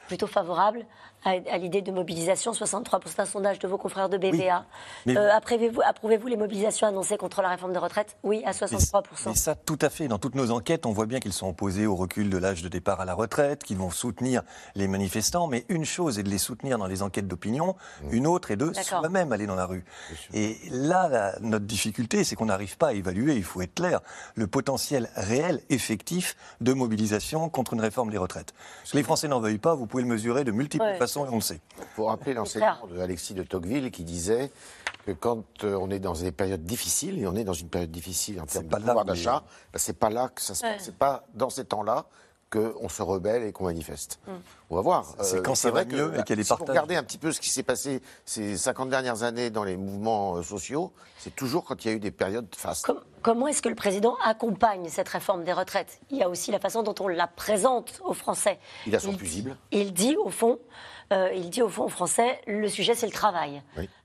plutôt favorable à, l'idée de mobilisation. 63% d'un sondage de vos confrères de BVA. Euh, approuvez-vous, les mobilisations annoncées contre la réforme de retraite Oui, à 63%. Mais, ça, tout à fait. Dans toutes nos enquêtes, on voit bien qu'ils sont opposés au recul de l'âge de départ à la retraite, qu'ils vont soutenir les manifestants. Mais une chose est de les soutenir dans les enquêtes d'opinion, mmh. une autre est de soi-même aller dans la rue. Et là, notre difficulté, c'est qu'on n'arrive pas à évaluer, il faut être clair, le potentiel réel, effectif de mobilisation contre une réforme des retraites. Les Français n'en veuillent pas, vous pouvez le mesurer de multiples façons et on le sait. Il faut rappeler l'enseignement d'Alexis de Tocqueville qui disait que quand euh, on est dans des périodes difficiles, et on est dans une période difficile en termes de pouvoir d'achat, ben, c'est pas là que ça se passe. C'est pas dans ces temps-là qu'on se rebelle et qu'on manifeste. Mm. On va voir. C'est quand euh, ça va mieux et qu'elle est partagée. Si vous regardez un petit peu ce qui s'est passé ces 50 dernières années dans les mouvements euh, sociaux, c'est toujours quand il y a eu des périodes fastes. comment est-ce que le président accompagne cette réforme des retraites? Il y a aussi la façon dont on la présente aux Français. Il a son fusible. Il dit au fond, euh, il dit au fond aux Français, le sujet c'est le travail.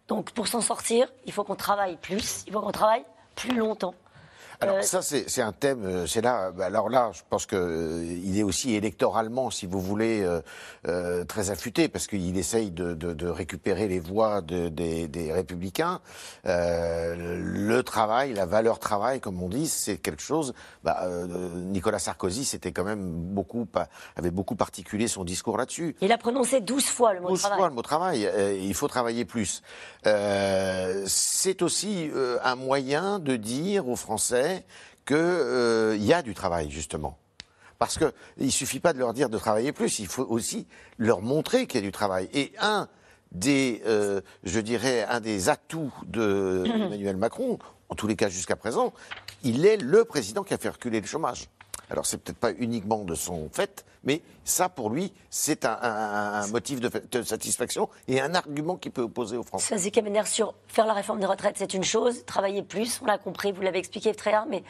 Donc pour s'en sortir, il faut qu'on travaille plus, il faut qu'on travaille plus longtemps. Alors euh, ça, c'est un thème, euh, c'est là, bah, alors là, je pense qu'il euh, est aussi électoralement, si vous voulez, très affûté, parce qu'il essaye de, récupérer les voix des, républicains. le travail, la valeur travail, comme on dit, c'est quelque chose... Bah, Nicolas Sarkozy c'était quand même beaucoup, avait beaucoup particulé son discours là-dessus. Il a prononcé 12 fois le mot travail. 12 fois le mot travail. il faut travailler plus. C'est aussi un moyen de dire aux Français qu'il euh, y a du travail, justement. Parce qu'il ne suffit pas de leur dire de travailler plus, il faut aussi leur montrer qu'il y a du travail. Et un des, euh, je dirais, un des atouts d'Emmanuel de Macron, en tous les cas jusqu'à présent, il est le président qui a fait reculer le chômage. Alors c'est peut-être pas uniquement de son fait, mais ça pour lui c'est un, motif de, satisfaction et un argument qui peut opposer aux Français. Ça c'est sur faire la réforme des retraites, c'est une chose, travailler plus, on l'a compris, vous l'avez expliqué très bien, mais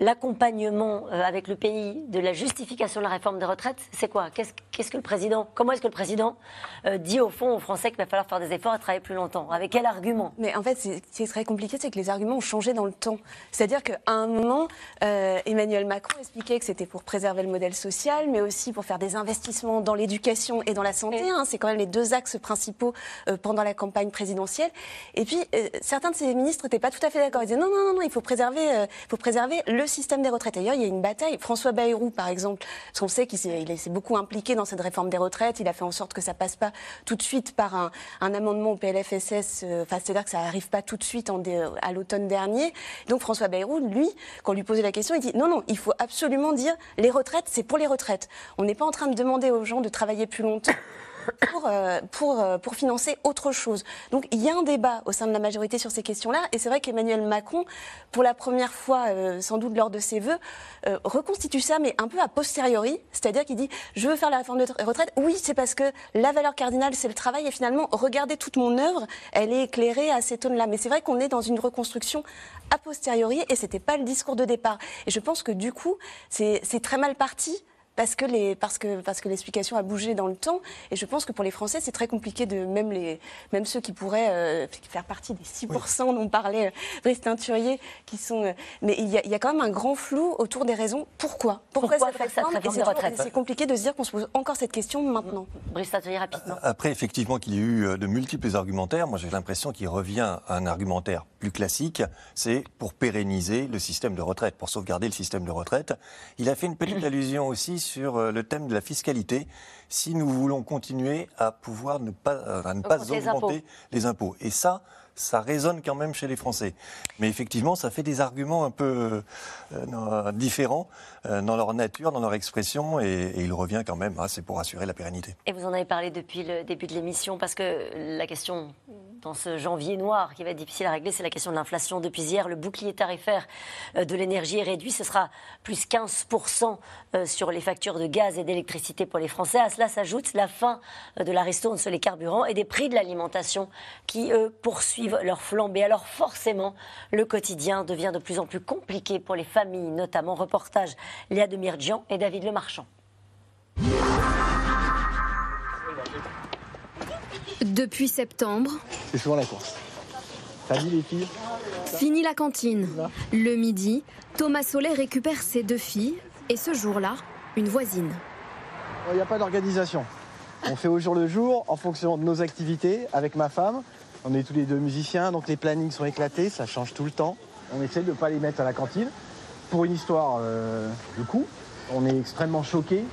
l'accompagnement euh, avec le pays de la justification de la réforme des retraites, c'est quoi? Qu'est-ce que le président, comment est-ce que le président euh, dit au fond aux Français qu'il va falloir faire des efforts et travailler plus longtemps? Avec quel argument? Mais en fait, ce qui est très compliqué, c'est que les arguments ont changé dans le temps. C'est-à-dire qu'à un moment, euh, Emmanuel Macron expliquait que c'était pour préserver le modèle social, mais aussi pour faire des investissements dans l'éducation et dans la santé. Hein. c'est quand même les deux axes principaux pendant la campagne présidentielle. Et puis, certains de ces ministres n'étaient pas tout à fait d'accord. Ils disaient non, non, non, non il faut préserver, faut préserver le système des retraites. D'ailleurs, il y a une bataille. François Bayrou, par exemple, parce qu'on sait qu'il s'est beaucoup impliqué dans cette réforme des retraites. Il a fait en sorte que ça passe pas tout de suite par un, amendement au PLFSS. Euh, enfin, c'est-à-dire que ça arrive pas tout de suite en à l'automne dernier. Donc François Bayrou, lui, quand on lui posait la question, il dit non, non, il faut absolument dire les retraites, c'est pour les retraites. On n'est pas en train de demander aux gens de travailler plus longtemps pour, euh, pour, euh, pour financer autre chose. Donc il y a un débat au sein de la majorité sur ces questions-là. Et c'est vrai qu'Emmanuel Macron, pour la première fois, euh, sans doute lors de ses vœux, reconstitue ça, mais un peu a posteriori. C'est-à-dire qu'il dit Je veux faire la réforme de retraite. Oui, c'est parce que la valeur cardinale, c'est le travail. Et finalement, regardez toute mon œuvre, elle est éclairée à ces tonnes-là. Mais c'est vrai qu'on est dans une reconstruction a posteriori et c'était pas le discours de départ. Et je pense que du coup, c'est très mal parti parce que les parce que parce que l'explication a bougé dans le temps. Et je pense que pour les Français c'est très compliqué de même les même ceux qui pourraient euh, faire partie des 6% dont parlait euh, Brice Teinturier qui sont euh, mais il y, a, il y, a, quand même un grand flou autour des raisons pourquoi. Pourquoi, cette réforme, c'est compliqué de se dire qu'on se pose encore cette question maintenant. Brice Teinturier rapidement. Après effectivement qu'il y a eu de multiples argumentaires moi j'ai l'impression qu'il revient à un argumentaire plus classique c'est pour pérenniser le système de retraite pour sauvegarder le système de retraite. Il a fait une petite allusion aussi sur euh, le thème de la fiscalité, si nous voulons continuer à pouvoir ne pas, euh, à ne pas augmenter les impôts. Et ça, ça résonne quand même chez les Français. Mais effectivement, ça fait des arguments un peu euh, différents dans leur nature, dans leur expression, et, il revient quand même, hein, c'est pour assurer la pérennité. Et vous en avez parlé depuis le début de l'émission, parce que la question dans ce janvier noir qui va être difficile à régler, c'est la question de l'inflation. Depuis hier, le bouclier tarifaire euh, de l'énergie est réduit. Ce sera plus 15% euh, sur les factures de gaz et d'électricité pour les Français. À cela s'ajoute la fin euh, de la ristourne sur les carburants et des prix de l'alimentation qui, eux, poursuivent leur flambée. Alors forcément, le quotidien devient de plus en plus compliqué pour les familles, notamment. Reportage Léa Demirjian et David Lemarchand. Depuis septembre. C'est souvent la course. Salut les filles. Fini la cantine. Le midi, Thomas Solet récupère ses deux filles et ce jour-là, une voisine. Il n'y a pas d'organisation. On fait au jour le jour en fonction de nos activités avec ma femme. On est tous les deux musiciens, donc les plannings sont éclatés, ça change tout le temps. On essaie de ne pas les mettre à la cantine. Pour une histoire euh, de coût, on est extrêmement choqué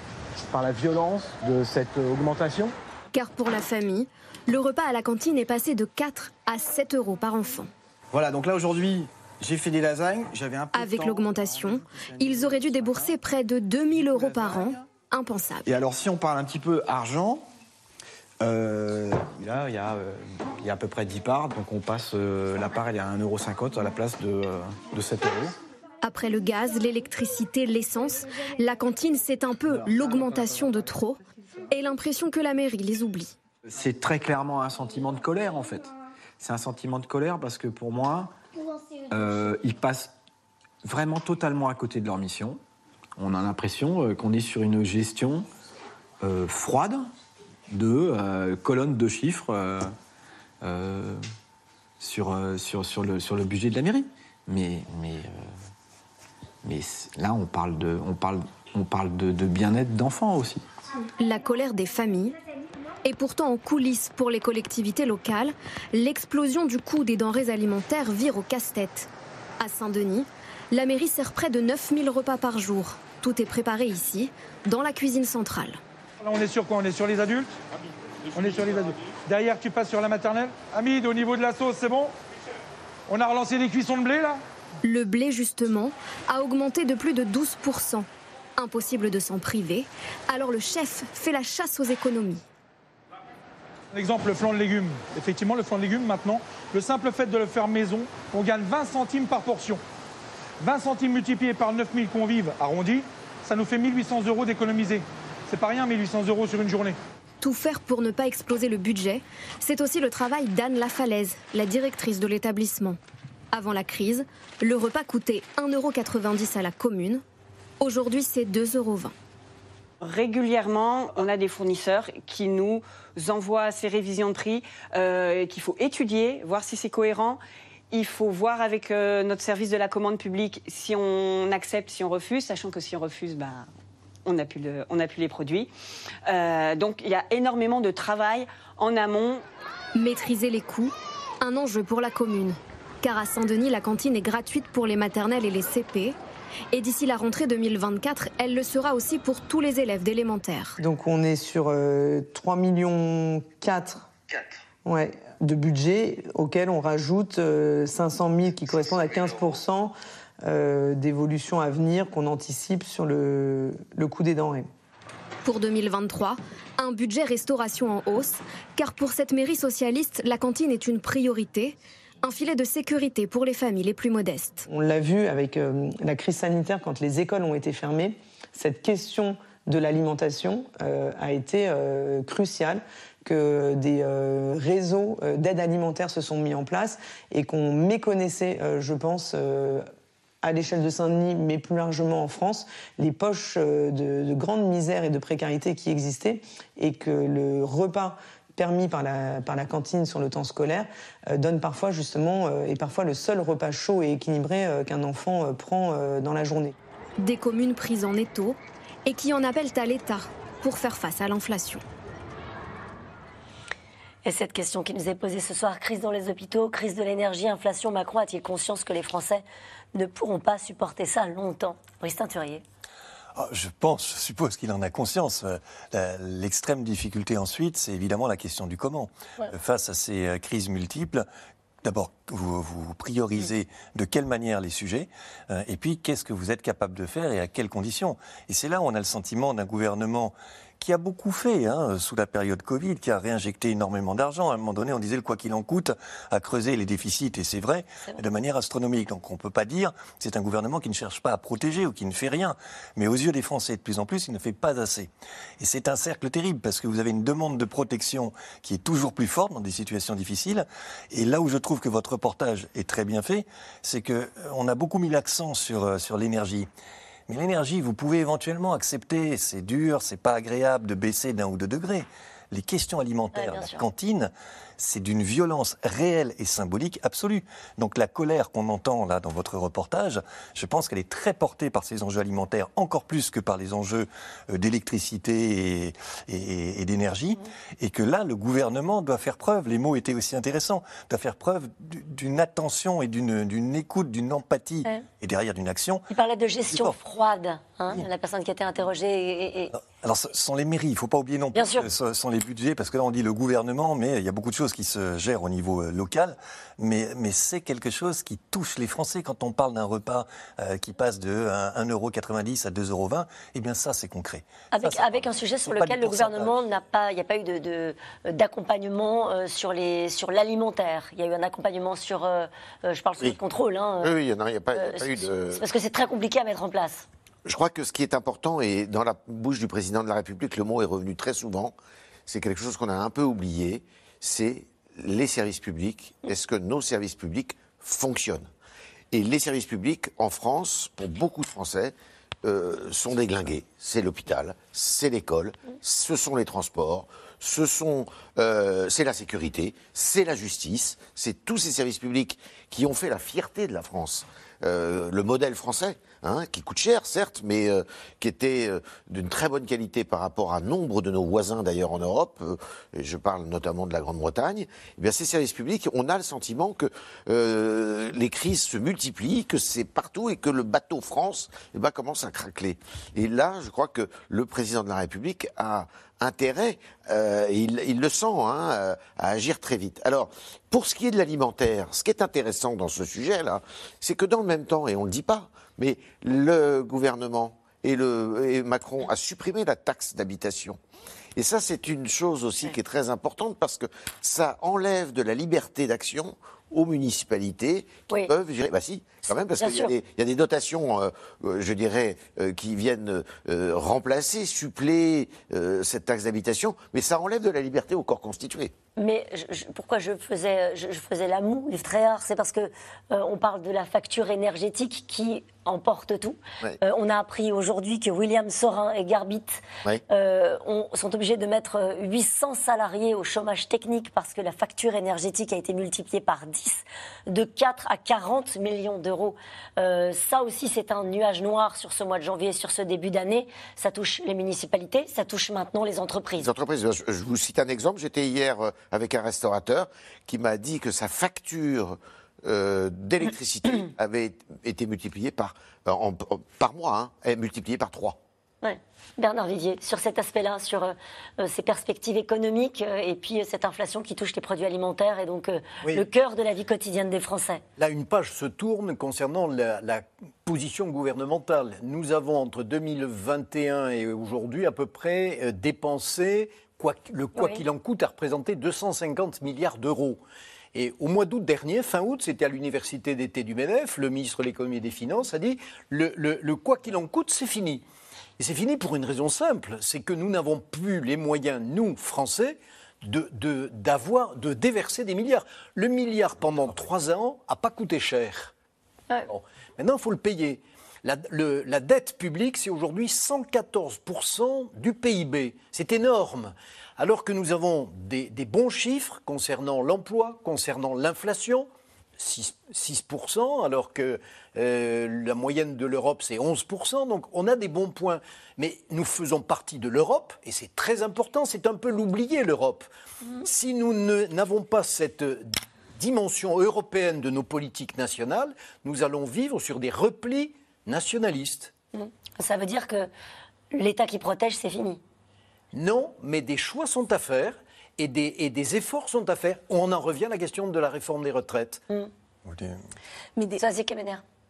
par la violence de cette augmentation. Car pour la famille, le repas à la cantine est passé de 4 à 7 euros par enfant. Voilà, donc là aujourd'hui, j'ai fait des lasagnes, j'avais un peu Avec l'augmentation, ils auraient dû débourser près de 2000 euros par an. Impensable. Et alors, si on parle un petit peu argent, euh, là, il y, a, euh, il y, a, à peu près 10 parts, donc on passe, euh, la part, elle est à 1,50€ à la place de, de 7 euros. Après le gaz, l'électricité, l'essence, la cantine, c'est un peu l'augmentation de trop et l'impression que la mairie les oublie. C'est très clairement un sentiment de colère, en fait. C'est un sentiment de colère parce que pour moi, ils passent vraiment totalement à côté de leur mission. On a l'impression qu'on est sur une gestion froide, de euh, colonnes de chiffres euh, euh, sur, le, budget de la mairie. Mais, là, on parle de, on parle, on parle de, de bien-être d'enfants aussi. La colère des familles. Et pourtant, en coulisses pour les collectivités locales, l'explosion du coût des denrées alimentaires vire au casse-tête. À Saint-Denis, la mairie sert près de 9000 repas par jour. Tout est préparé ici, dans la cuisine centrale. Là, on est sur quoi? On est sur les adultes? On est sur les adultes. Derrière, tu passes sur la maternelle? Hamid, au niveau de la sauce, c'est bon? On a relancé les cuissons de blé, là? Le blé, justement, a augmenté de plus de 12%. Impossible de s'en priver. Alors le chef fait la chasse aux économies. Exemple, le flanc de légumes. Effectivement, le flanc de légumes, maintenant, le simple fait de le faire maison, on gagne 20 centimes par portion. 20 centimes multipliés par 9000 convives arrondis, ça nous fait 1800 euros d'économiser. C'est pas rien, 1800 euros sur une journée. Tout faire pour ne pas exploser le budget, c'est aussi le travail d'Anne Lafalaise, la directrice de l'établissement. Avant la crise, le repas coûtait 1,90€ à la commune. Aujourd'hui, c'est 2,20 euros. Régulièrement, on a des fournisseurs qui nous envoient ces révisions de prix euh, qu'il faut étudier, voir si c'est cohérent. Il faut voir avec euh, notre service de la commande publique si on accepte, si on refuse, sachant que si on refuse, bah, on n'a plus, les produits. Euh, donc il y a énormément de travail en amont. Maîtriser les coûts, un enjeu pour la commune. Car à Saint-Denis, la cantine est gratuite pour les maternelles et les CP. Et d'ici la rentrée 2024, elle le sera aussi pour tous les élèves d'élémentaire. Donc on est sur 3 euh, millions 4, Ouais, de budget auquel on rajoute 500 euh, 000 qui correspondent à 15% euh, d'évolution à venir qu'on anticipe sur le, le coût des denrées. Pour 2023, un budget restauration en hausse, car pour cette mairie socialiste, la cantine est une priorité, un filet de sécurité pour les familles les plus modestes. On l'a vu avec euh, la crise sanitaire quand les écoles ont été fermées, cette question de l'alimentation euh, a été cruciale que des réseaux d'aide alimentaire se sont mis en place et qu'on méconnaissait, je pense, à l'échelle de Saint-Denis, mais plus largement en France, les poches euh, de, grande misère et de précarité qui existaient et que le repas permis par la, par la cantine sur le temps scolaire euh, donne parfois justement, euh, et parfois le seul repas chaud et équilibré qu'un enfant prend dans la journée. Des communes prises en étau et qui en appellent à l'État pour faire face à l'inflation. Et cette question qui nous est posée ce soir, crise dans les hôpitaux, crise de l'énergie, inflation, Macron a-t-il conscience que les Français ne pourront pas supporter ça longtemps? Brice Teinturier. Ah, je pense, je suppose qu'il en a conscience. Euh, l'extrême difficulté ensuite, c'est évidemment la question du comment. Euh, face à ces euh, crises multiples, D'abord, vous, vous, priorisez de quelle manière les sujets, et puis qu'est-ce que vous êtes capable de faire et à quelles conditions. Et c'est là où on a le sentiment d'un gouvernement qui a beaucoup fait hein, sous la période Covid, qui a réinjecté énormément d'argent. À un moment donné, on disait le quoi qu'il en coûte a creusé les déficits, et c'est vrai, de manière astronomique. Donc on ne peut pas dire que c'est un gouvernement qui ne cherche pas à protéger ou qui ne fait rien. Mais aux yeux des Français, de plus en plus, il ne fait pas assez. Et c'est un cercle terrible, parce que vous avez une demande de protection qui est toujours plus forte dans des situations difficiles. Et là où je trouve que votre reportage est très bien fait, c'est qu'on euh, a beaucoup mis l'accent sur, euh, sur l'énergie. Mais l'énergie, vous pouvez éventuellement accepter, c'est dur, c'est pas agréable de baisser d'un ou deux degrés. les questions alimentaires, la cantine, c'est d'une violence réelle et symbolique absolue. Donc la colère qu'on entend là dans votre reportage, je pense qu'elle est très portée par ces enjeux alimentaires, encore plus que par les enjeux euh, d'électricité et, d'énergie, mmh. et que là, le gouvernement doit faire preuve, les mots étaient aussi intéressants, doit faire preuve d'une attention et d'une écoute, d'une empathie, et derrière d'une action. Il parlait de gestion froide, hein, la personne qui a été interrogée. Et, Alors, ce sont les mairies, il ne faut pas oublier non plus, ce sont les budgets, parce que là on dit le gouvernement, mais il y a beaucoup de choses qui se gèrent au niveau euh, local, mais, mais c'est quelque chose qui touche les Français quand on parle d'un repas euh, qui passe de 1,90€ à 2,20€, eh bien ça c'est concret. Avec, avec un sujet sur lequel le gouvernement n'a pas, il n'y a pas eu d'accompagnement de, sur les sur l'alimentaire. Il y a eu un accompagnement sur, je parle sur le contrôle. Hein, oui, il n'y a, pas, a pas eu de... C'est parce que c'est très compliqué à mettre en place. Je crois que ce qui est important, et dans la bouche du président de la République, le mot est revenu très souvent, c'est quelque chose qu'on a un peu oublié, c'est les services publics. Est-ce que nos services publics fonctionnent? Et les services publics, en France, pour beaucoup de Français, euh, sont déglingués. C'est l'hôpital, c'est l'école, ce sont les transports, ce sont, euh, c'est la sécurité, c'est la justice, c'est tous ces services publics qui ont fait la fierté de la France. Euh, le modèle français, hein, qui coûte cher, certes, mais euh, qui était euh, d'une très bonne qualité par rapport à nombre de nos voisins d'ailleurs en Europe, et je parle notamment de la Grande-Bretagne, eh bien ces services publics, on a le sentiment que les crises se multiplient, que c'est partout et que le bateau France eh ben, commence à craquer. Et là, je crois que le président de la République a intérêt, euh, il, il, le sent, hein, euh, à agir très vite. Alors, pour ce qui est de l'alimentaire, ce qui est intéressant dans ce sujet-là, c'est que dans le même temps, et on ne le dit pas, mais le gouvernement et, le, et Macron a supprimé la taxe d'habitation. Et ça, c'est une chose aussi qui est très importante parce que ça enlève de la liberté d'action aux municipalités qui peuvent gérer. Bah si, quand même, parce qu'il y, y, a des dotations, euh, euh, je dirais, euh, qui viennent remplacer, suppléer cette taxe d'habitation, mais ça enlève de la liberté au corps constitué. Mais pourquoi je faisais, je, faisais la moue, les rares C'est parce que on parle de la facture énergétique qui emporte tout. on a appris aujourd'hui que William Sorin et Garbit sont obligés de mettre 800 salariés au chômage technique parce que la facture énergétique a été multipliée par 10, de 4 à 40 millions d'euros. Euh, ça aussi, c'est un nuage noir sur ce mois de janvier, sur ce début d'année. Ça touche les municipalités, ça touche maintenant les entreprises. Les entreprises, je vous cite un exemple. J'étais hier euh, avec un restaurateur qui m'a dit que sa facture euh, d'électricité avait été multipliée par, par mois, hein, multipliée par 3. Bernard Vivier, sur cet aspect-là, sur euh, euh, ces perspectives économiques euh, et puis cette inflation qui touche les produits alimentaires et donc le cœur de la vie quotidienne des Français. Là, une page se tourne concernant la, position gouvernementale. Nous avons entre 2021 et aujourd'hui à peu près dépensé, quoi, le quoi qu'il en coûte a représenté 250 milliards d'euros. Et au mois d'août dernier, fin août, c'était à l'université d'été du MEDEF, le ministre de l'économie et des finances a dit le, le quoi qu'il en coûte, c'est fini. Et c'est fini pour une raison simple, c'est que nous n'avons plus les moyens, nous, Français, de, d'avoir, de, déverser des milliards. Le milliard, pendant trois ans, n'a pas coûté cher. Maintenant, il faut le payer. La, la dette publique, c'est aujourd'hui 114% du PIB. C'est énorme. Alors que nous avons des, des bons chiffres concernant l'emploi, concernant l'inflation, 6%, alors que euh, la moyenne de l'Europe, c'est 11%. Donc on a des bons points. Mais nous faisons partie de l'Europe, et c'est très important, c'est un peu l'oublier, l'Europe. Mm-hmm. Si nous n'avons pas cette dimension européenne de nos politiques nationales, nous allons vivre sur des replis nationalistes. Mm-hmm. Ça veut dire que l'État qui protège, c'est fini Non, mais des choix sont à faire et des, efforts sont à faire. On en revient à la question de la réforme des retraites. Mm. Mais des... Ça, c'est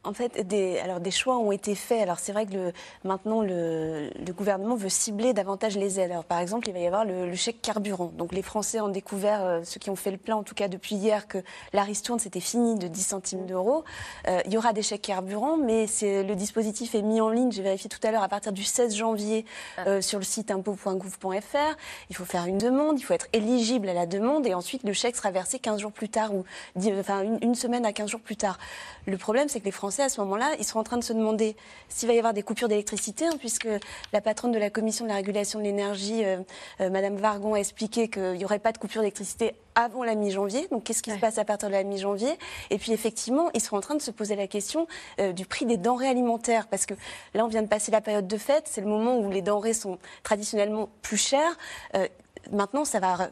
en fait, des, alors des choix ont été faits. Alors c'est vrai que maintenant le, gouvernement veut cibler davantage les aides. Alors par exemple, il va y avoir le, chèque carburant. Donc les Français ont découvert, euh, ceux qui ont fait le plein en tout cas depuis hier, que la ristourne c'était fini de 10 centimes d'euros. Euh, il y aura des chèques carburant, mais le dispositif est mis en ligne. J'ai vérifié tout à l'heure à partir du 16 janvier euh, sur le site impôt.gouv.fr. Il faut faire une demande, il faut être éligible à la demande et ensuite le chèque sera versé 15 jours plus tard ou une, une semaine à 15 jours plus tard. Le problème c'est que les Français Français, à ce moment-là, ils seront en train de se demander s'il va y avoir des coupures d'électricité, hein, puisque la patronne de la Commission de la régulation de l'énergie, euh, euh, Madame Vargon, a expliqué qu'il n'y aurait pas de coupure d'électricité avant la mi-janvier. Donc, qu'est-ce qui se passe à partir de la mi-janvier? Et puis, effectivement, ils seront en train de se poser la question euh, du prix des denrées alimentaires. Parce que là, on vient de passer la période de fête. C'est le moment où les denrées sont traditionnellement plus chères maintenant, ça va,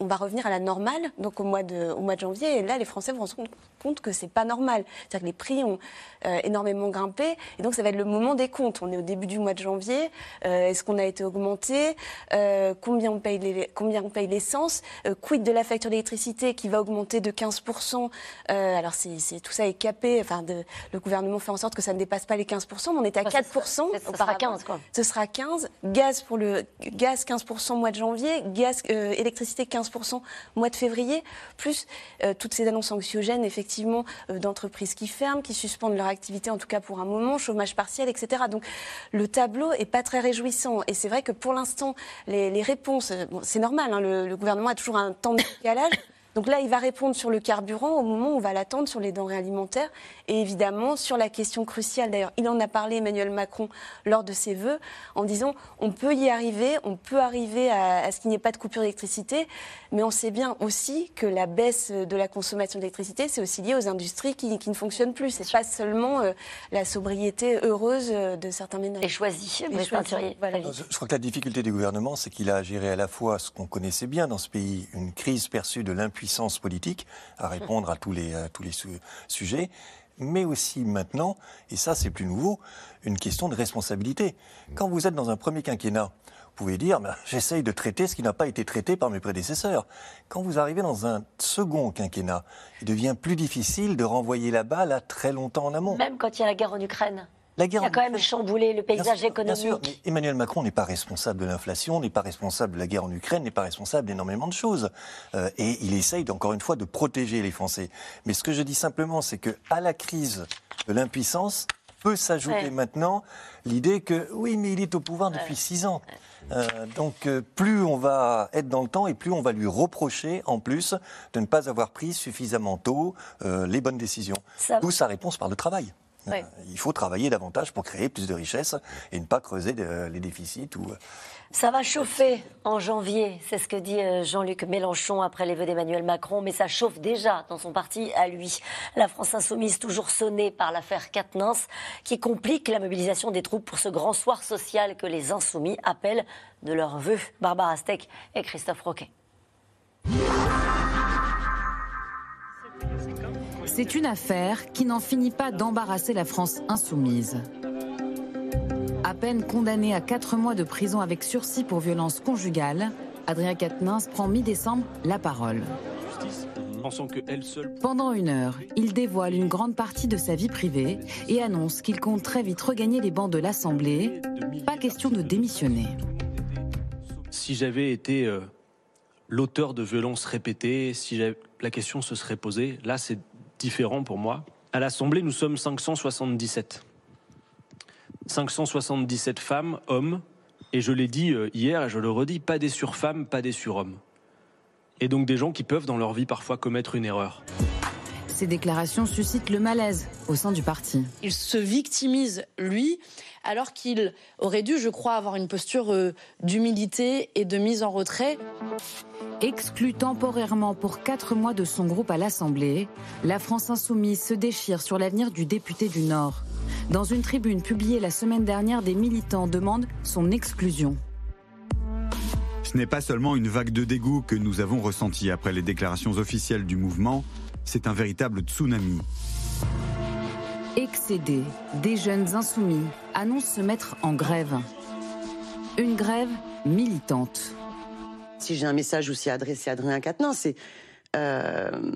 on va revenir à la normale, donc au mois de, au mois de janvier. Et là, les Français vont se rendre compte que c'est pas normal. C'est-à-dire que les prix ont euh, énormément grimpé. Et donc, ça va être le moment des comptes. On est au début du mois de janvier. Euh, est-ce qu'on a été augmenté euh, Combien on paye les, combien on paye l'essence Quid de la facture d'électricité qui va augmenter de 15% Alors, c'est, tout ça est capé. Enfin, de, le gouvernement fait en sorte que ça ne dépasse pas les 15%, mais on est à 4%. Ce sera, 15, quoi. Ce sera 15. Gaz pour le gaz 15% mois de janvier gaz, euh, électricité 15% mois de février, plus euh, toutes ces annonces anxiogènes, effectivement, euh, d'entreprises qui ferment, qui suspendent leur activité, en tout cas pour un moment, chômage partiel, etc. Donc le tableau est pas très réjouissant. Et c'est vrai que pour l'instant, les, réponses, c'est normal, hein, le, le, gouvernement a toujours un temps de décalage. Donc là, il va répondre sur le carburant au moment où on va l'attendre sur les denrées alimentaires et évidemment sur la question cruciale. D'ailleurs, il en a parlé Emmanuel Macron lors de ses vœux en disant on peut y arriver, on peut arriver à, ce qu'il n'y ait pas de coupure d'électricité, mais on sait bien aussi que la baisse de la consommation d'électricité, c'est aussi lié aux industries qui, ne fonctionnent plus. C'est pas seulement euh, la sobriété heureuse euh, de certains ménages. Et choisie. Et choisie. Voilà. Je crois que la difficulté du gouvernement, c'est qu'il a géré à la fois ce qu'on connaissait bien dans ce pays, une crise perçue de l'impuissance puissance politique à répondre à tous les, tous les sujets, mais aussi maintenant, et ça c'est plus nouveau, une question de responsabilité. Quand vous êtes dans un premier quinquennat, vous pouvez dire ben, j'essaye de traiter ce qui n'a pas été traité par mes prédécesseurs. Quand vous arrivez dans un second quinquennat, il devient plus difficile de renvoyer la balle à très longtemps en amont. Même quand il y a la guerre en Ukraine la guerre a quand même chamboulé le paysage économique. Bien sûr, mais Emmanuel Macron n'est pas responsable de l'inflation, n'est pas responsable de la guerre en Ukraine, n'est pas responsable d'énormément de choses. Euh, et il essaye, encore une fois, de protéger les Français. Mais ce que je dis simplement, c'est que à la crise de l'impuissance peut s'ajouter maintenant l'idée que oui, mais il est au pouvoir depuis six ans. Euh, donc euh, plus on va être dans le temps et plus on va lui reprocher en plus de ne pas avoir pris suffisamment tôt les bonnes décisions. D'où sa réponse par le travail. Euh, il faut travailler davantage pour créer plus de richesses et ne pas creuser les déficits. Ou... Euh, ça va chauffer en janvier, c'est ce que dit euh, Jean-Luc Mélenchon après les vœux d'Emmanuel Macron, mais ça chauffe déjà dans son parti à lui. La France insoumise toujours sonnée par l'affaire Quatennens, qui complique la mobilisation des troupes pour ce grand soir social que les insoumis appellent de leurs vœux. Barbara Steck et Christophe Roquet. C'est une affaire qui n'en finit pas d'embarrasser la France insoumise. À peine condamné à 4 mois de prison avec sursis pour violence conjugale, Adrien Quatennens prend mi-décembre la parole. Pendant une heure, il dévoile une grande partie de sa vie privée et annonce qu'il compte très vite regagner les bancs de l'Assemblée. Pas question de démissionner. Si j'avais été euh, l'auteur de violences répétées, si la question se serait posée, là c'est différent pour moi. À l'Assemblée, nous sommes 577. 577 femmes, hommes, et je l'ai dit euh, hier et je le redis, pas des sur-femmes, pas des sur-hommes. Et donc des gens qui peuvent dans leur vie parfois commettre une erreur. Ces déclarations suscitent le malaise au sein du parti. Il se victimise, lui, alors qu'il aurait dû, je crois, avoir une posture euh, d'humilité et de mise en retrait. Exclu temporairement pour quatre mois de son groupe à l'Assemblée, la France insoumise se déchire sur l'avenir du député du Nord. Dans une tribune publiée la semaine dernière, des militants demandent son exclusion. Ce n'est pas seulement une vague de dégoût que nous avons ressentie après les déclarations officielles du mouvement, c'est un véritable tsunami. Excédés, des jeunes insoumis annoncent se mettre en grève. Une grève militante. Si j'ai un message aussi adressé à Adrien Quatennens, c'est euh,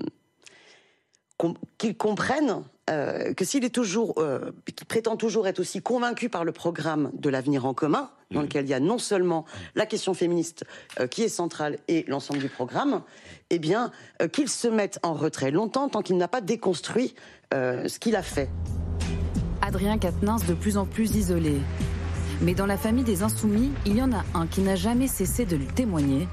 qu'il comprenne euh, que s'il est toujours, euh, qu'il prétend toujours être aussi convaincu par le programme de l'avenir en commun, dans mmh. lequel il y a non seulement la question féministe qui est centrale et l'ensemble du programme, eh bien, qu'il se mette en retrait longtemps tant qu'il n'a pas déconstruit ce qu'il a fait. Adrien Quatennens de plus en plus isolé. Mais dans la famille des Insoumis, il y en a un qui n'a jamais cessé de lui témoigner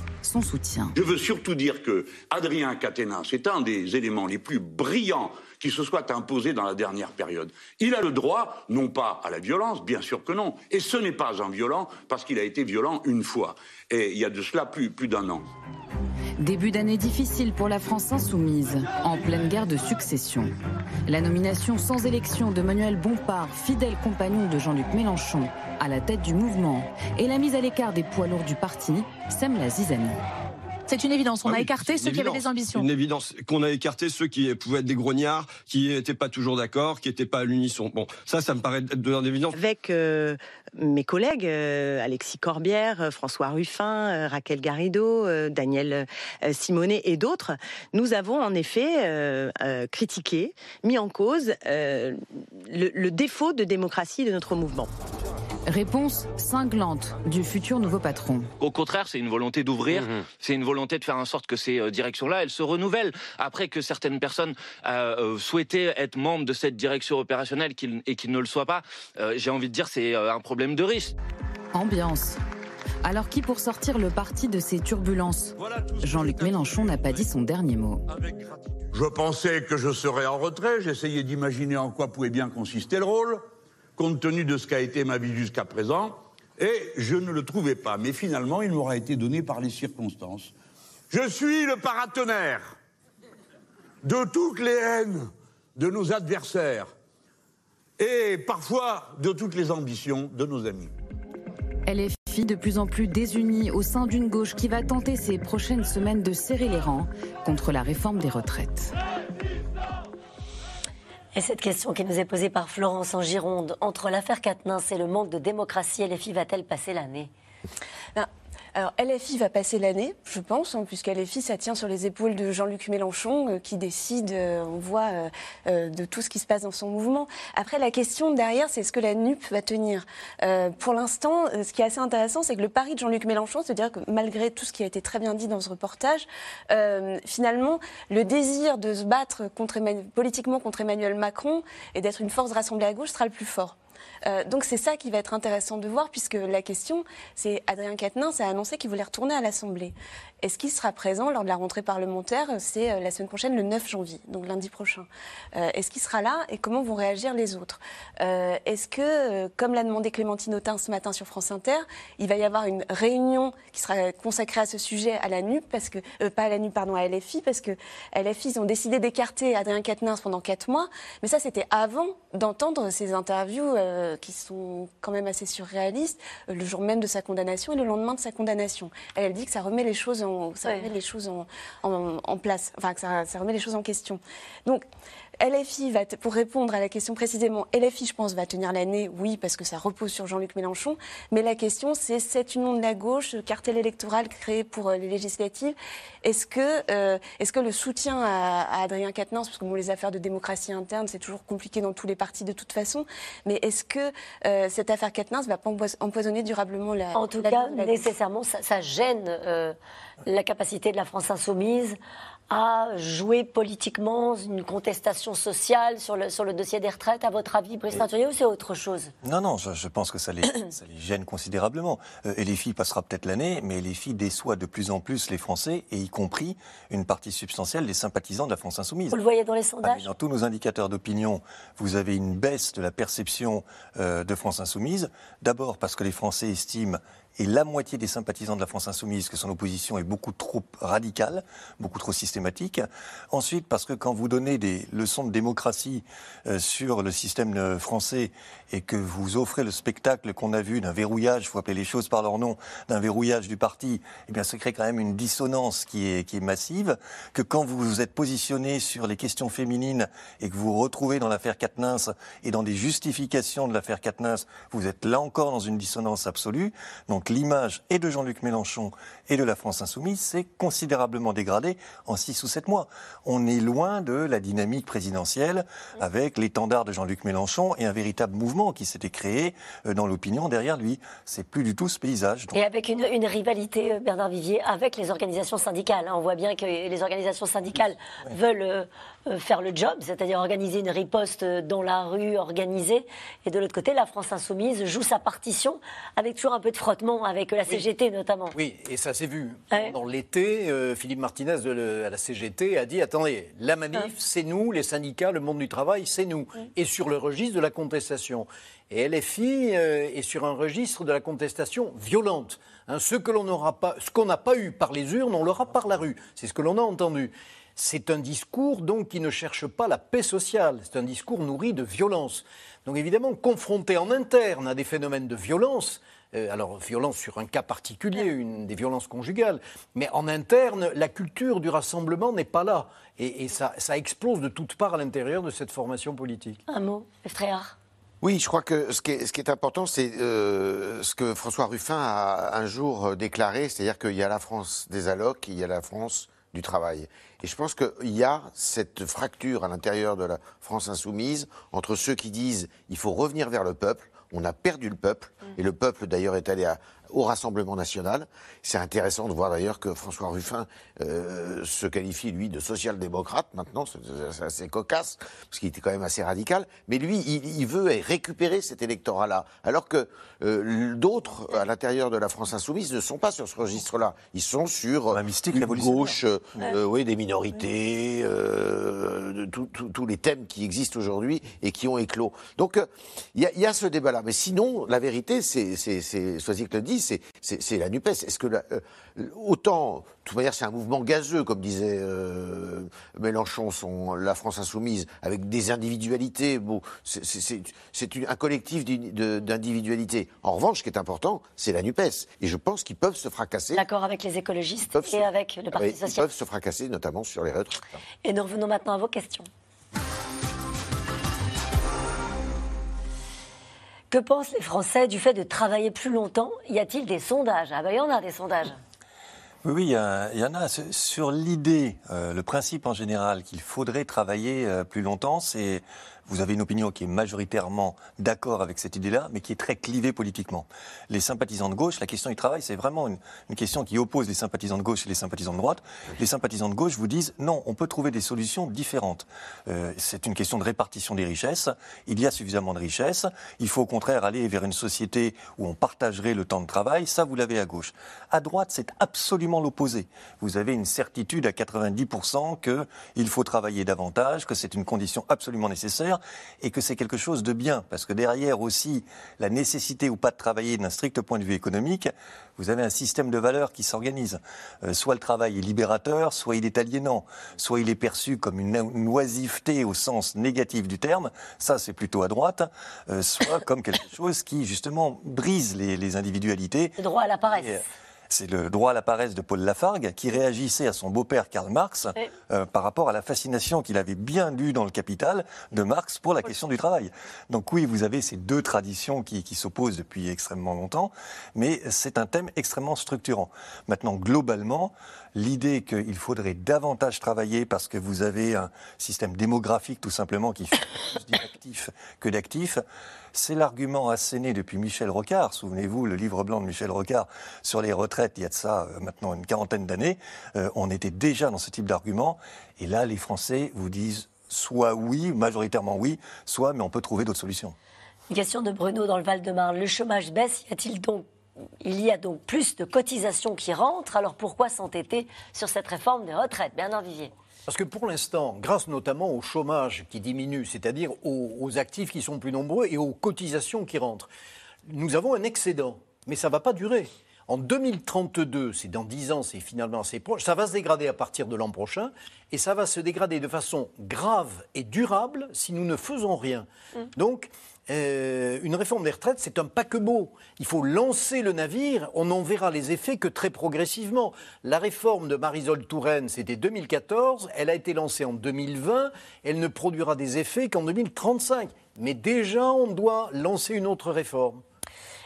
Je veux surtout dire que Adrien Quatennens est un des éléments les plus brillants qui se soit imposé dans la dernière période. Il a le droit, non pas à la violence, bien sûr que non, et ce n'est pas un violent parce qu'il a été violent une fois, et il y a de cela plus, d'un an. Début d'année difficile pour la France insoumise, en pleine guerre de succession. La nomination sans élection de Manuel Bompard, fidèle compagnon de Jean-Luc Mélenchon, à la tête du mouvement, et la mise à l'écart des poids lourds du parti, sème la zizanie. C'est une évidence. On Ah a oui, écarté ceux qui avaient des ambitions. Une évidence qu'on a écarté ceux qui pouvaient être des grognards, qui n'étaient pas toujours d'accord, qui n'étaient pas à l'unisson. Bon, ça, ça me paraît être de l'évidence. Avec euh, mes collègues, euh, Alexis Corbière, euh, François Ruffin, euh, Raquel Garrido, euh, Daniel euh, Simonet et d'autres, nous avons en effet euh, euh, critiqué, mis en cause euh, le, le défaut de démocratie de notre mouvement. Réponse cinglante du futur nouveau patron. Au contraire, c'est une volonté d'ouvrir, Mhm. c'est une volonté de faire en sorte que ces euh, directions-là, elles se renouvellent. Après que certaines personnes euh, euh, souhaitaient être membres de cette direction opérationnelle et qu'ils ne le soient pas, euh, j'ai envie de dire c'est un problème de risque. Ambiance. Alors qui pour sortir le parti de ces turbulences? Jean-Luc Mélenchon n'a pas dit son dernier mot. Je pensais que je serais en retrait, j'essayais d'imaginer en quoi pouvait bien consister le rôle, compte tenu de ce qu'a été ma vie jusqu'à présent, et je ne le trouvais pas. Mais finalement, il m'aura été donné par les circonstances. Je suis le paratonnerre de toutes les haines de nos adversaires et parfois de toutes les ambitions de nos amis. LFI de plus en plus désunie au sein d'une gauche qui va tenter ces prochaines semaines de serrer les rangs contre la réforme des retraites. Et cette question qui nous est posée par Florence en Gironde, entre l'affaire Quatennens et le manque de démocratie, LFI va-t-elle passer l'année? Alors, LFI va passer l'année, je pense, hein, puisque LFI, ça tient sur les épaules de Jean-Luc Mélenchon, euh, qui décide, euh, on voit, euh, euh, de tout ce qui se passe dans son mouvement. Après, la question derrière, c'est est-ce que la NUP va tenir Pour l'instant, ce qui est assez intéressant, c'est que le pari de Jean-Luc Mélenchon, c'est-à-dire que malgré tout ce qui a été très bien dit dans ce reportage, finalement, le désir de se battre politiquement contre Emmanuel Macron et d'être une force rassemblée à gauche sera le plus fort. Euh, donc c'est ça qui va être intéressant de voir, puisque la question, c'est Adrien Quatennens a annoncé qu'il voulait retourner à l'Assemblée. Est-ce qu'il sera présent lors de la rentrée parlementaire? C'est euh, la semaine prochaine, le 9 janvier, donc lundi prochain. Euh, Est-ce qu'il sera là et comment vont réagir les autres? Est-ce que, comme l'a demandé Clémentine Autain ce matin sur France Inter, il va y avoir une réunion qui sera consacrée à ce sujet à la NUP, parce que, pas à la NUP, pardon, à LFI, parce que LFI, ils ont décidé d'écarter Adrien Quatennens pendant quatre mois, mais ça c'était avant d'entendre ces interviews euh, qui sont quand même assez surréalistes, euh, le jour même de sa condamnation et le lendemain de sa condamnation. Elle, elle dit que ça remet les choses en, ça remet les choses en, en- en place, enfin que ça, ça remet les choses en question. Donc LFI va, pour répondre à la question précisément, LFI, je pense, va tenir l'année, oui, parce que ça repose sur Jean-Luc Mélenchon. Mais la question, c'est cette union de la gauche, cartel électoral créé pour euh, les législatives. Est-ce que, euh, est-ce que le soutien à, à Adrien Quatennens, parce que bon, les affaires de démocratie interne, c'est toujours compliqué dans tous les partis de toute façon, mais est-ce que euh, cette affaire Quatennens va pas empois- empoisonner durablement la En tout la cas, la nécessairement, ça, ça gêne euh, la capacité de la France insoumise à jouer politiquement une contestation sociale sur le, sur le dossier des retraites. À votre avis, Brice Teinturier, ou c'est autre chose? Non, non, je, je pense que ça les, ça les gêne considérablement. Euh, et les filles passera peut-être l'année, mais les filles déçoit de plus en plus les Français, et y compris une partie substantielle des sympathisants de la France insoumise. Vous le voyez dans les Ah, sondages dans tous nos indicateurs d'opinion, vous avez une baisse de la perception euh, de France Insoumise. D'abord parce que les Français estiment, et la moitié des sympathisants de la France Insoumise, que son opposition est beaucoup trop radicale, beaucoup trop systématique. Ensuite parce que quand vous donnez des leçons de démocratie euh, sur le système euh, français et que vous offrez le spectacle qu'on a vu d'un verrouillage, il faut appeler les choses par leur nom, d'un verrouillage du parti, eh bien, ça crée quand même une dissonance qui est, qui est massive. Que quand vous vous êtes positionné sur les questions féminines et que vous vous retrouvez dans l'affaire Quatennens et dans des justifications de l'affaire Quatennens, vous êtes là encore dans une dissonance absolue. Donc l'image et de Jean-Luc Mélenchon et de la France Insoumise s'est considérablement dégradée en six ou sept mois. On est loin de la dynamique présidentielle avec l'étendard de Jean-Luc Mélenchon et un véritable mouvement qui s'était créé euh, dans l'opinion derrière lui. C'est plus du tout ce paysage. Donc, Et avec une, une rivalité, euh, Bernard Vivier, avec les organisations syndicales. hein. On voit bien que les organisations syndicales veulent euh, faire le job, c'est-à-dire organiser une riposte dans la rue, organisée. Et de l'autre côté, la France insoumise joue sa partition avec toujours un peu de frottement avec la CGT notamment. Oui, et ça s'est vu. Dans l'été, euh, Philippe Martinez de à la CGT a dit attendez, la manif, c'est nous, les syndicats, le monde du travail, c'est nous. Et sur le registre de la contestation. Et LFI euh, est sur un registre de la contestation violente. Hein, ce que l'on n'aura pas, ce qu'on n'a pas eu par les urnes, on l'aura par la rue. C'est ce que l'on a entendu. C'est un discours donc qui ne cherche pas la paix sociale. C'est un discours nourri de violence. Donc évidemment, confronté en interne à des phénomènes de violence, euh, alors violence sur un cas particulier, une des violences conjugales, mais en interne, la culture du rassemblement n'est pas là. Et, ça, explose de toutes parts à l'intérieur de cette formation politique. Un mot, frère. Oui, je crois que ce qui est, important, c'est euh, ce que François Ruffin a un jour déclaré, c'est-à-dire qu'il y a la France des allocs, il y a la France du travail. Et je pense qu'il y a cette fracture à l'intérieur de la France insoumise entre ceux qui disent il faut revenir vers le peuple, on a perdu le peuple, et le peuple d'ailleurs est allé à, au Rassemblement national. C'est intéressant de voir d'ailleurs que François Ruffin euh, se qualifie, lui, de social-démocrate maintenant, c'est assez cocasse, parce qu'il était quand même assez radical, mais lui, il, veut récupérer cet électorat-là, alors que euh, d'autres, à l'intérieur de la France insoumise, ne sont pas sur ce registre-là. Ils sont sur la mystique une gauche, euh, oui, des minorités, tous les thèmes qui existent aujourd'hui et qui ont éclos. Donc, il y, a ce débat-là. Mais sinon, la vérité, c'est, Soisic le dit, c'est la NUPES. Est-ce que euh, autant, de toute manière, c'est un mouvement gazeux, comme disait euh, Mélenchon, son, la France insoumise, avec des individualités. Bon, c'est un collectif d'individualités. En revanche, ce qui est important, c'est la Nupes. Et je pense qu'ils peuvent se fracasser. D'accord avec les écologistes et avec le Parti socialiste. Ils peuvent se fracasser, notamment sur les retraites. Et nous revenons maintenant à vos questions. Que pensent les Français du fait de travailler plus longtemps? Y a-t-il des sondages? Ah ben il y en a des sondages. Oui, il y, en a. Sur l'idée, euh, le principe en général qu'il faudrait travailler euh, plus longtemps, c'est vous avez une opinion qui est majoritairement d'accord avec cette idée-là, mais qui est très clivée politiquement. Les sympathisants de gauche, la question du travail, c'est vraiment une, question qui oppose les sympathisants de gauche et les sympathisants de droite. Les sympathisants de gauche vous disent non, on peut trouver des solutions différentes. Euh, c'est une question de répartition des richesses. Il y a suffisamment de richesses. Il faut au contraire aller vers une société où on partagerait le temps de travail. Ça, vous l'avez à gauche. À droite, c'est absolument l'opposé. Vous avez une certitude à 90% qu'il faut travailler davantage, que c'est une condition absolument nécessaire et que c'est quelque chose de bien, parce que derrière aussi la nécessité ou pas de travailler d'un strict point de vue économique, vous avez un système de valeurs qui s'organise. Euh, soit le travail est libérateur, soit il est aliénant, soit il est perçu comme une, oisiveté au sens négatif du terme, ça c'est plutôt à droite, euh, soit comme quelque chose qui justement brise les, individualités. Le droit à la paresse. C'est le droit à la paresse de Paul Lafargue qui réagissait à son beau-père Karl Marx euh, par rapport à la fascination qu'il avait bien lue dans le Capital de Marx pour la question du travail. Donc oui, vous avez ces deux traditions qui, qui s'opposent depuis extrêmement longtemps, mais c'est un thème extrêmement structurant. Maintenant, globalement, l'idée qu'il faudrait davantage travailler parce que vous avez un système démographique tout simplement qui fait plus d'inactifs que d'actifs, c'est l'argument asséné depuis Michel Rocard. Souvenez-vous, le livre blanc de Michel Rocard sur les retraites, il y a de ça euh, maintenant une quarantaine d'années. Euh, on était déjà dans ce type d'argument. Et là, les Français vous disent soit oui, majoritairement oui, soit mais on peut trouver d'autres solutions. Une question de Bruno dans le Val-de-Marne. Le chômage baisse, y a-t-il donc il y a donc plus de cotisations qui rentrent, alors pourquoi s'entêter sur cette réforme des retraites? Bernard Vivier parce que pour l'instant, grâce notamment au chômage qui diminue, c'est-à-dire aux, actifs qui sont plus nombreux et aux cotisations qui rentrent, nous avons un excédent. Mais ça ne va pas durer. En 2032, c'est dans 10 ans, c'est finalement assez proche, ça va se dégrader à partir de l'an prochain, et ça va se dégrader de façon grave et durable si nous ne faisons rien. Mmh. Donc, euh, une réforme des retraites, c'est un paquebot. Il faut lancer le navire, on n'en verra les effets que très progressivement. La réforme de Marisol Touraine, c'était 2014, elle a été lancée en 2020, elle ne produira des effets qu'en 2035. Mais déjà, on doit lancer une autre réforme.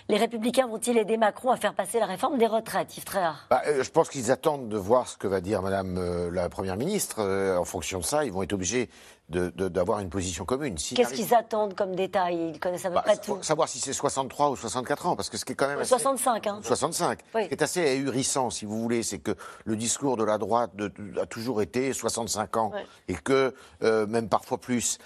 Les Républicains vont-ils aider Macron à faire passer la réforme des retraites, Yves Tréhard? Bah, euh, Je pense qu'ils attendent de voir ce que va dire Madame euh, la Première ministre. Euh, en fonction de ça, ils vont être obligés d'avoir une position commune. Qu'est-ce qu'ils attendent comme détail? Ils connaissent à peu bah, près tout. Savoir si c'est 63 ou 64 ans, parce que ce qui est quand même... 65, hein. 65. Ce qui est assez ahurissant, si vous voulez, c'est que le discours de la droite a toujours été 65 ans, et que, euh, même parfois plus.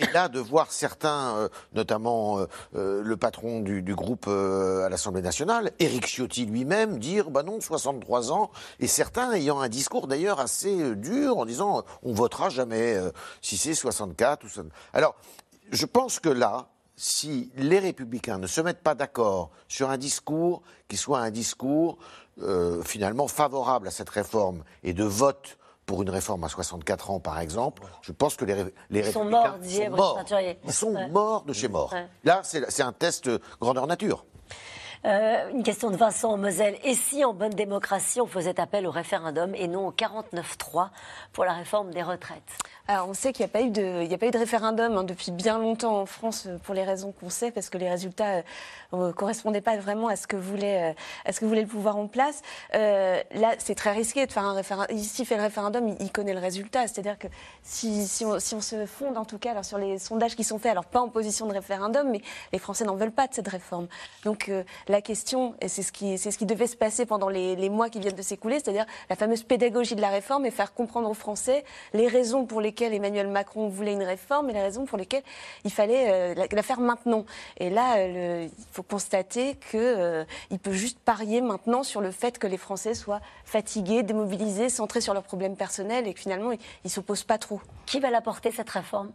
Et, là, de voir certains, euh, notamment euh, le patron du, groupe à l'Assemblée nationale, Éric Ciotti lui-même, dire, bah non, 63 ans, et certains ayant un discours d'ailleurs assez dur, en disant, on votera jamais si c'est 64 ou Alors, je pense que là, si les républicains ne se mettent pas d'accord sur un discours qui soit un discours euh, finalement favorable à cette réforme et de vote pour une réforme à 64 ans, par exemple, je pense que les, les Ils républicains sont morts, sont morts. Ils sont morts de chez morts. Là, c'est un test grandeur nature. Euh, une question de Vincent Moselle. Et si en bonne démocratie, on faisait appel au référendum et non au 49-3 pour la réforme des retraites? Alors, on sait qu'il n'y a, pas eu de, référendum hein, depuis bien longtemps en France euh, pour les raisons qu'on sait, parce que les résultats ne euh, correspondaient pas vraiment à ce que voulait, le pouvoir en place. là, c'est très risqué de faire un référendum. S'il fait le référendum, il, connaît le résultat. C'est-à-dire que si, on, se fonde, en tout cas, sur les sondages qui sont faits, alors pas en position de référendum, mais les Français n'en veulent pas de cette réforme. Donc, la question, et c'est ce, qui, devait se passer pendant les, mois qui viennent de s'écouler, c'est-à-dire la fameuse pédagogie de la réforme et faire comprendre aux Français les raisons pour lesquelles Emmanuel Macron voulait une réforme et les raisons pour lesquelles il fallait euh, la, faire maintenant. Et là, euh, il faut constater qu'il euh, peut juste parier maintenant sur le fait que les Français soient fatigués, démobilisés, centrés sur leurs problèmes personnels et que finalement, ils ne s'opposent pas trop. Qui va la porter cette réforme?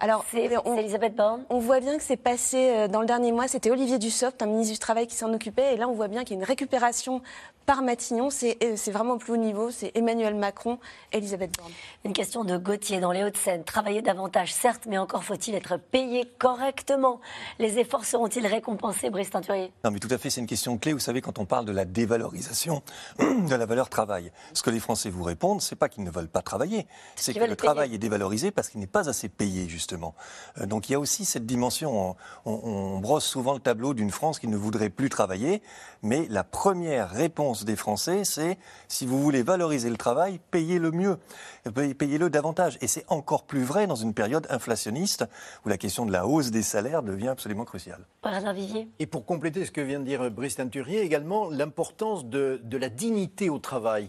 Alors, c'est Elisabeth Borne. On voit bien que c'est passé dans le dernier mois. C'était Olivier Dussopt, un ministre du Travail, qui s'en occupait. Et là, on voit bien qu'il y a une récupération par Matignon, euh, c'est vraiment au plus haut niveau, c'est Emmanuel Macron, Elisabeth Borne. Une question de Gauthier dans les Hauts-de-Seine. Travailler davantage, certes, mais encore faut-il être payé correctement. Les efforts seront-ils récompensés, Brice Teinturier Non, mais tout à fait, c'est une question clé. Vous savez, quand on parle de la dévalorisation de la valeur travail, ce que les Français vous répondent, c'est pas qu'ils ne veulent pas travailler, c'est que le travail est dévalorisé parce qu'il n'est pas assez payé, justement. Euh, donc il y a aussi cette dimension. on brosse souvent le tableau d'une France qui ne voudrait plus travailler, mais la première réponse des Français, c'est si vous voulez valoriser le travail, payez-le mieux, payez-le davantage. Et c'est encore plus vrai dans une période inflationniste où la question de la hausse des salaires devient absolument cruciale. Et pour compléter ce que vient de dire Brice Teinturier, également l'importance de, la dignité au travail.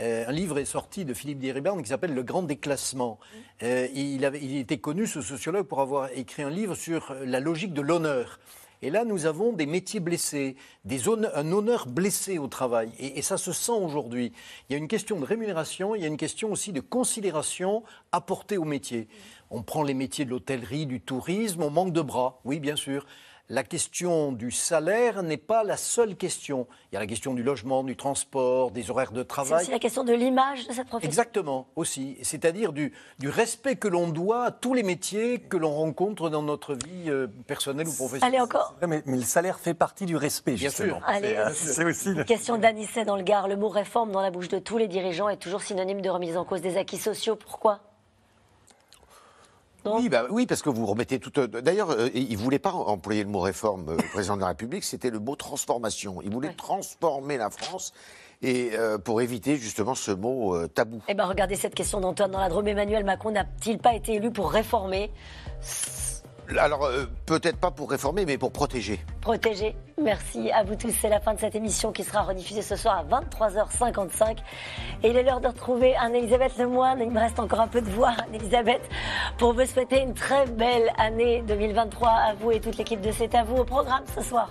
Euh, un livre est sorti de Philippe Diribarne qui s'appelle Le Grand Déclassement. Euh, il, avait, il était connu, ce sociologue, pour avoir écrit un livre sur la logique de l'honneur. Et là, nous avons des métiers blessés, des un honneur blessé au travail. Et, ça se sent aujourd'hui. Il y a une question de rémunération, il y a une question aussi de considération apportée au métier. On prend les métiers de l'hôtellerie, du tourisme, on manque de bras, oui, bien sûr la question du salaire n'est pas la seule question. Il y a la question du logement, du transport, des horaires de travail. C'est aussi la question de l'image de cette profession. Exactement, aussi. C'est-à-dire du, respect que l'on doit à tous les métiers que l'on rencontre dans notre vie euh, personnelle ou professionnelle. Allez, encore. Mais, le salaire fait partie du respect, justement. Bien sûr. Euh, c'est aussi. Une question d'Anisset dans le Gard. Le mot réforme dans la bouche de tous les dirigeants est toujours synonyme de remise en cause des acquis sociaux. Pourquoi? Oui, bah, oui, parce que vous remettez tout. Euh, d'ailleurs, euh, il ne voulait pas employer le mot réforme, euh, le président de la République, c'était le mot transformation. Il voulait transformer la France et pour éviter justement ce mot tabou. Eh ben, regardez cette question d'Antoine dans la Drôme. Emmanuel Macron n'a-t-il pas été élu pour réformer alors, euh, peut-être pas pour réformer, mais pour protéger. Protéger. Merci à vous tous. C'est la fin de cette émission qui sera rediffusée ce soir à 23h55. Et il est l'heure de retrouver Anne-Elisabeth Lemoine. Il me reste encore un peu de voix, Anne-Elisabeth, pour vous souhaiter une très belle année 2023 à vous et toute l'équipe de C'est à vous au programme ce soir.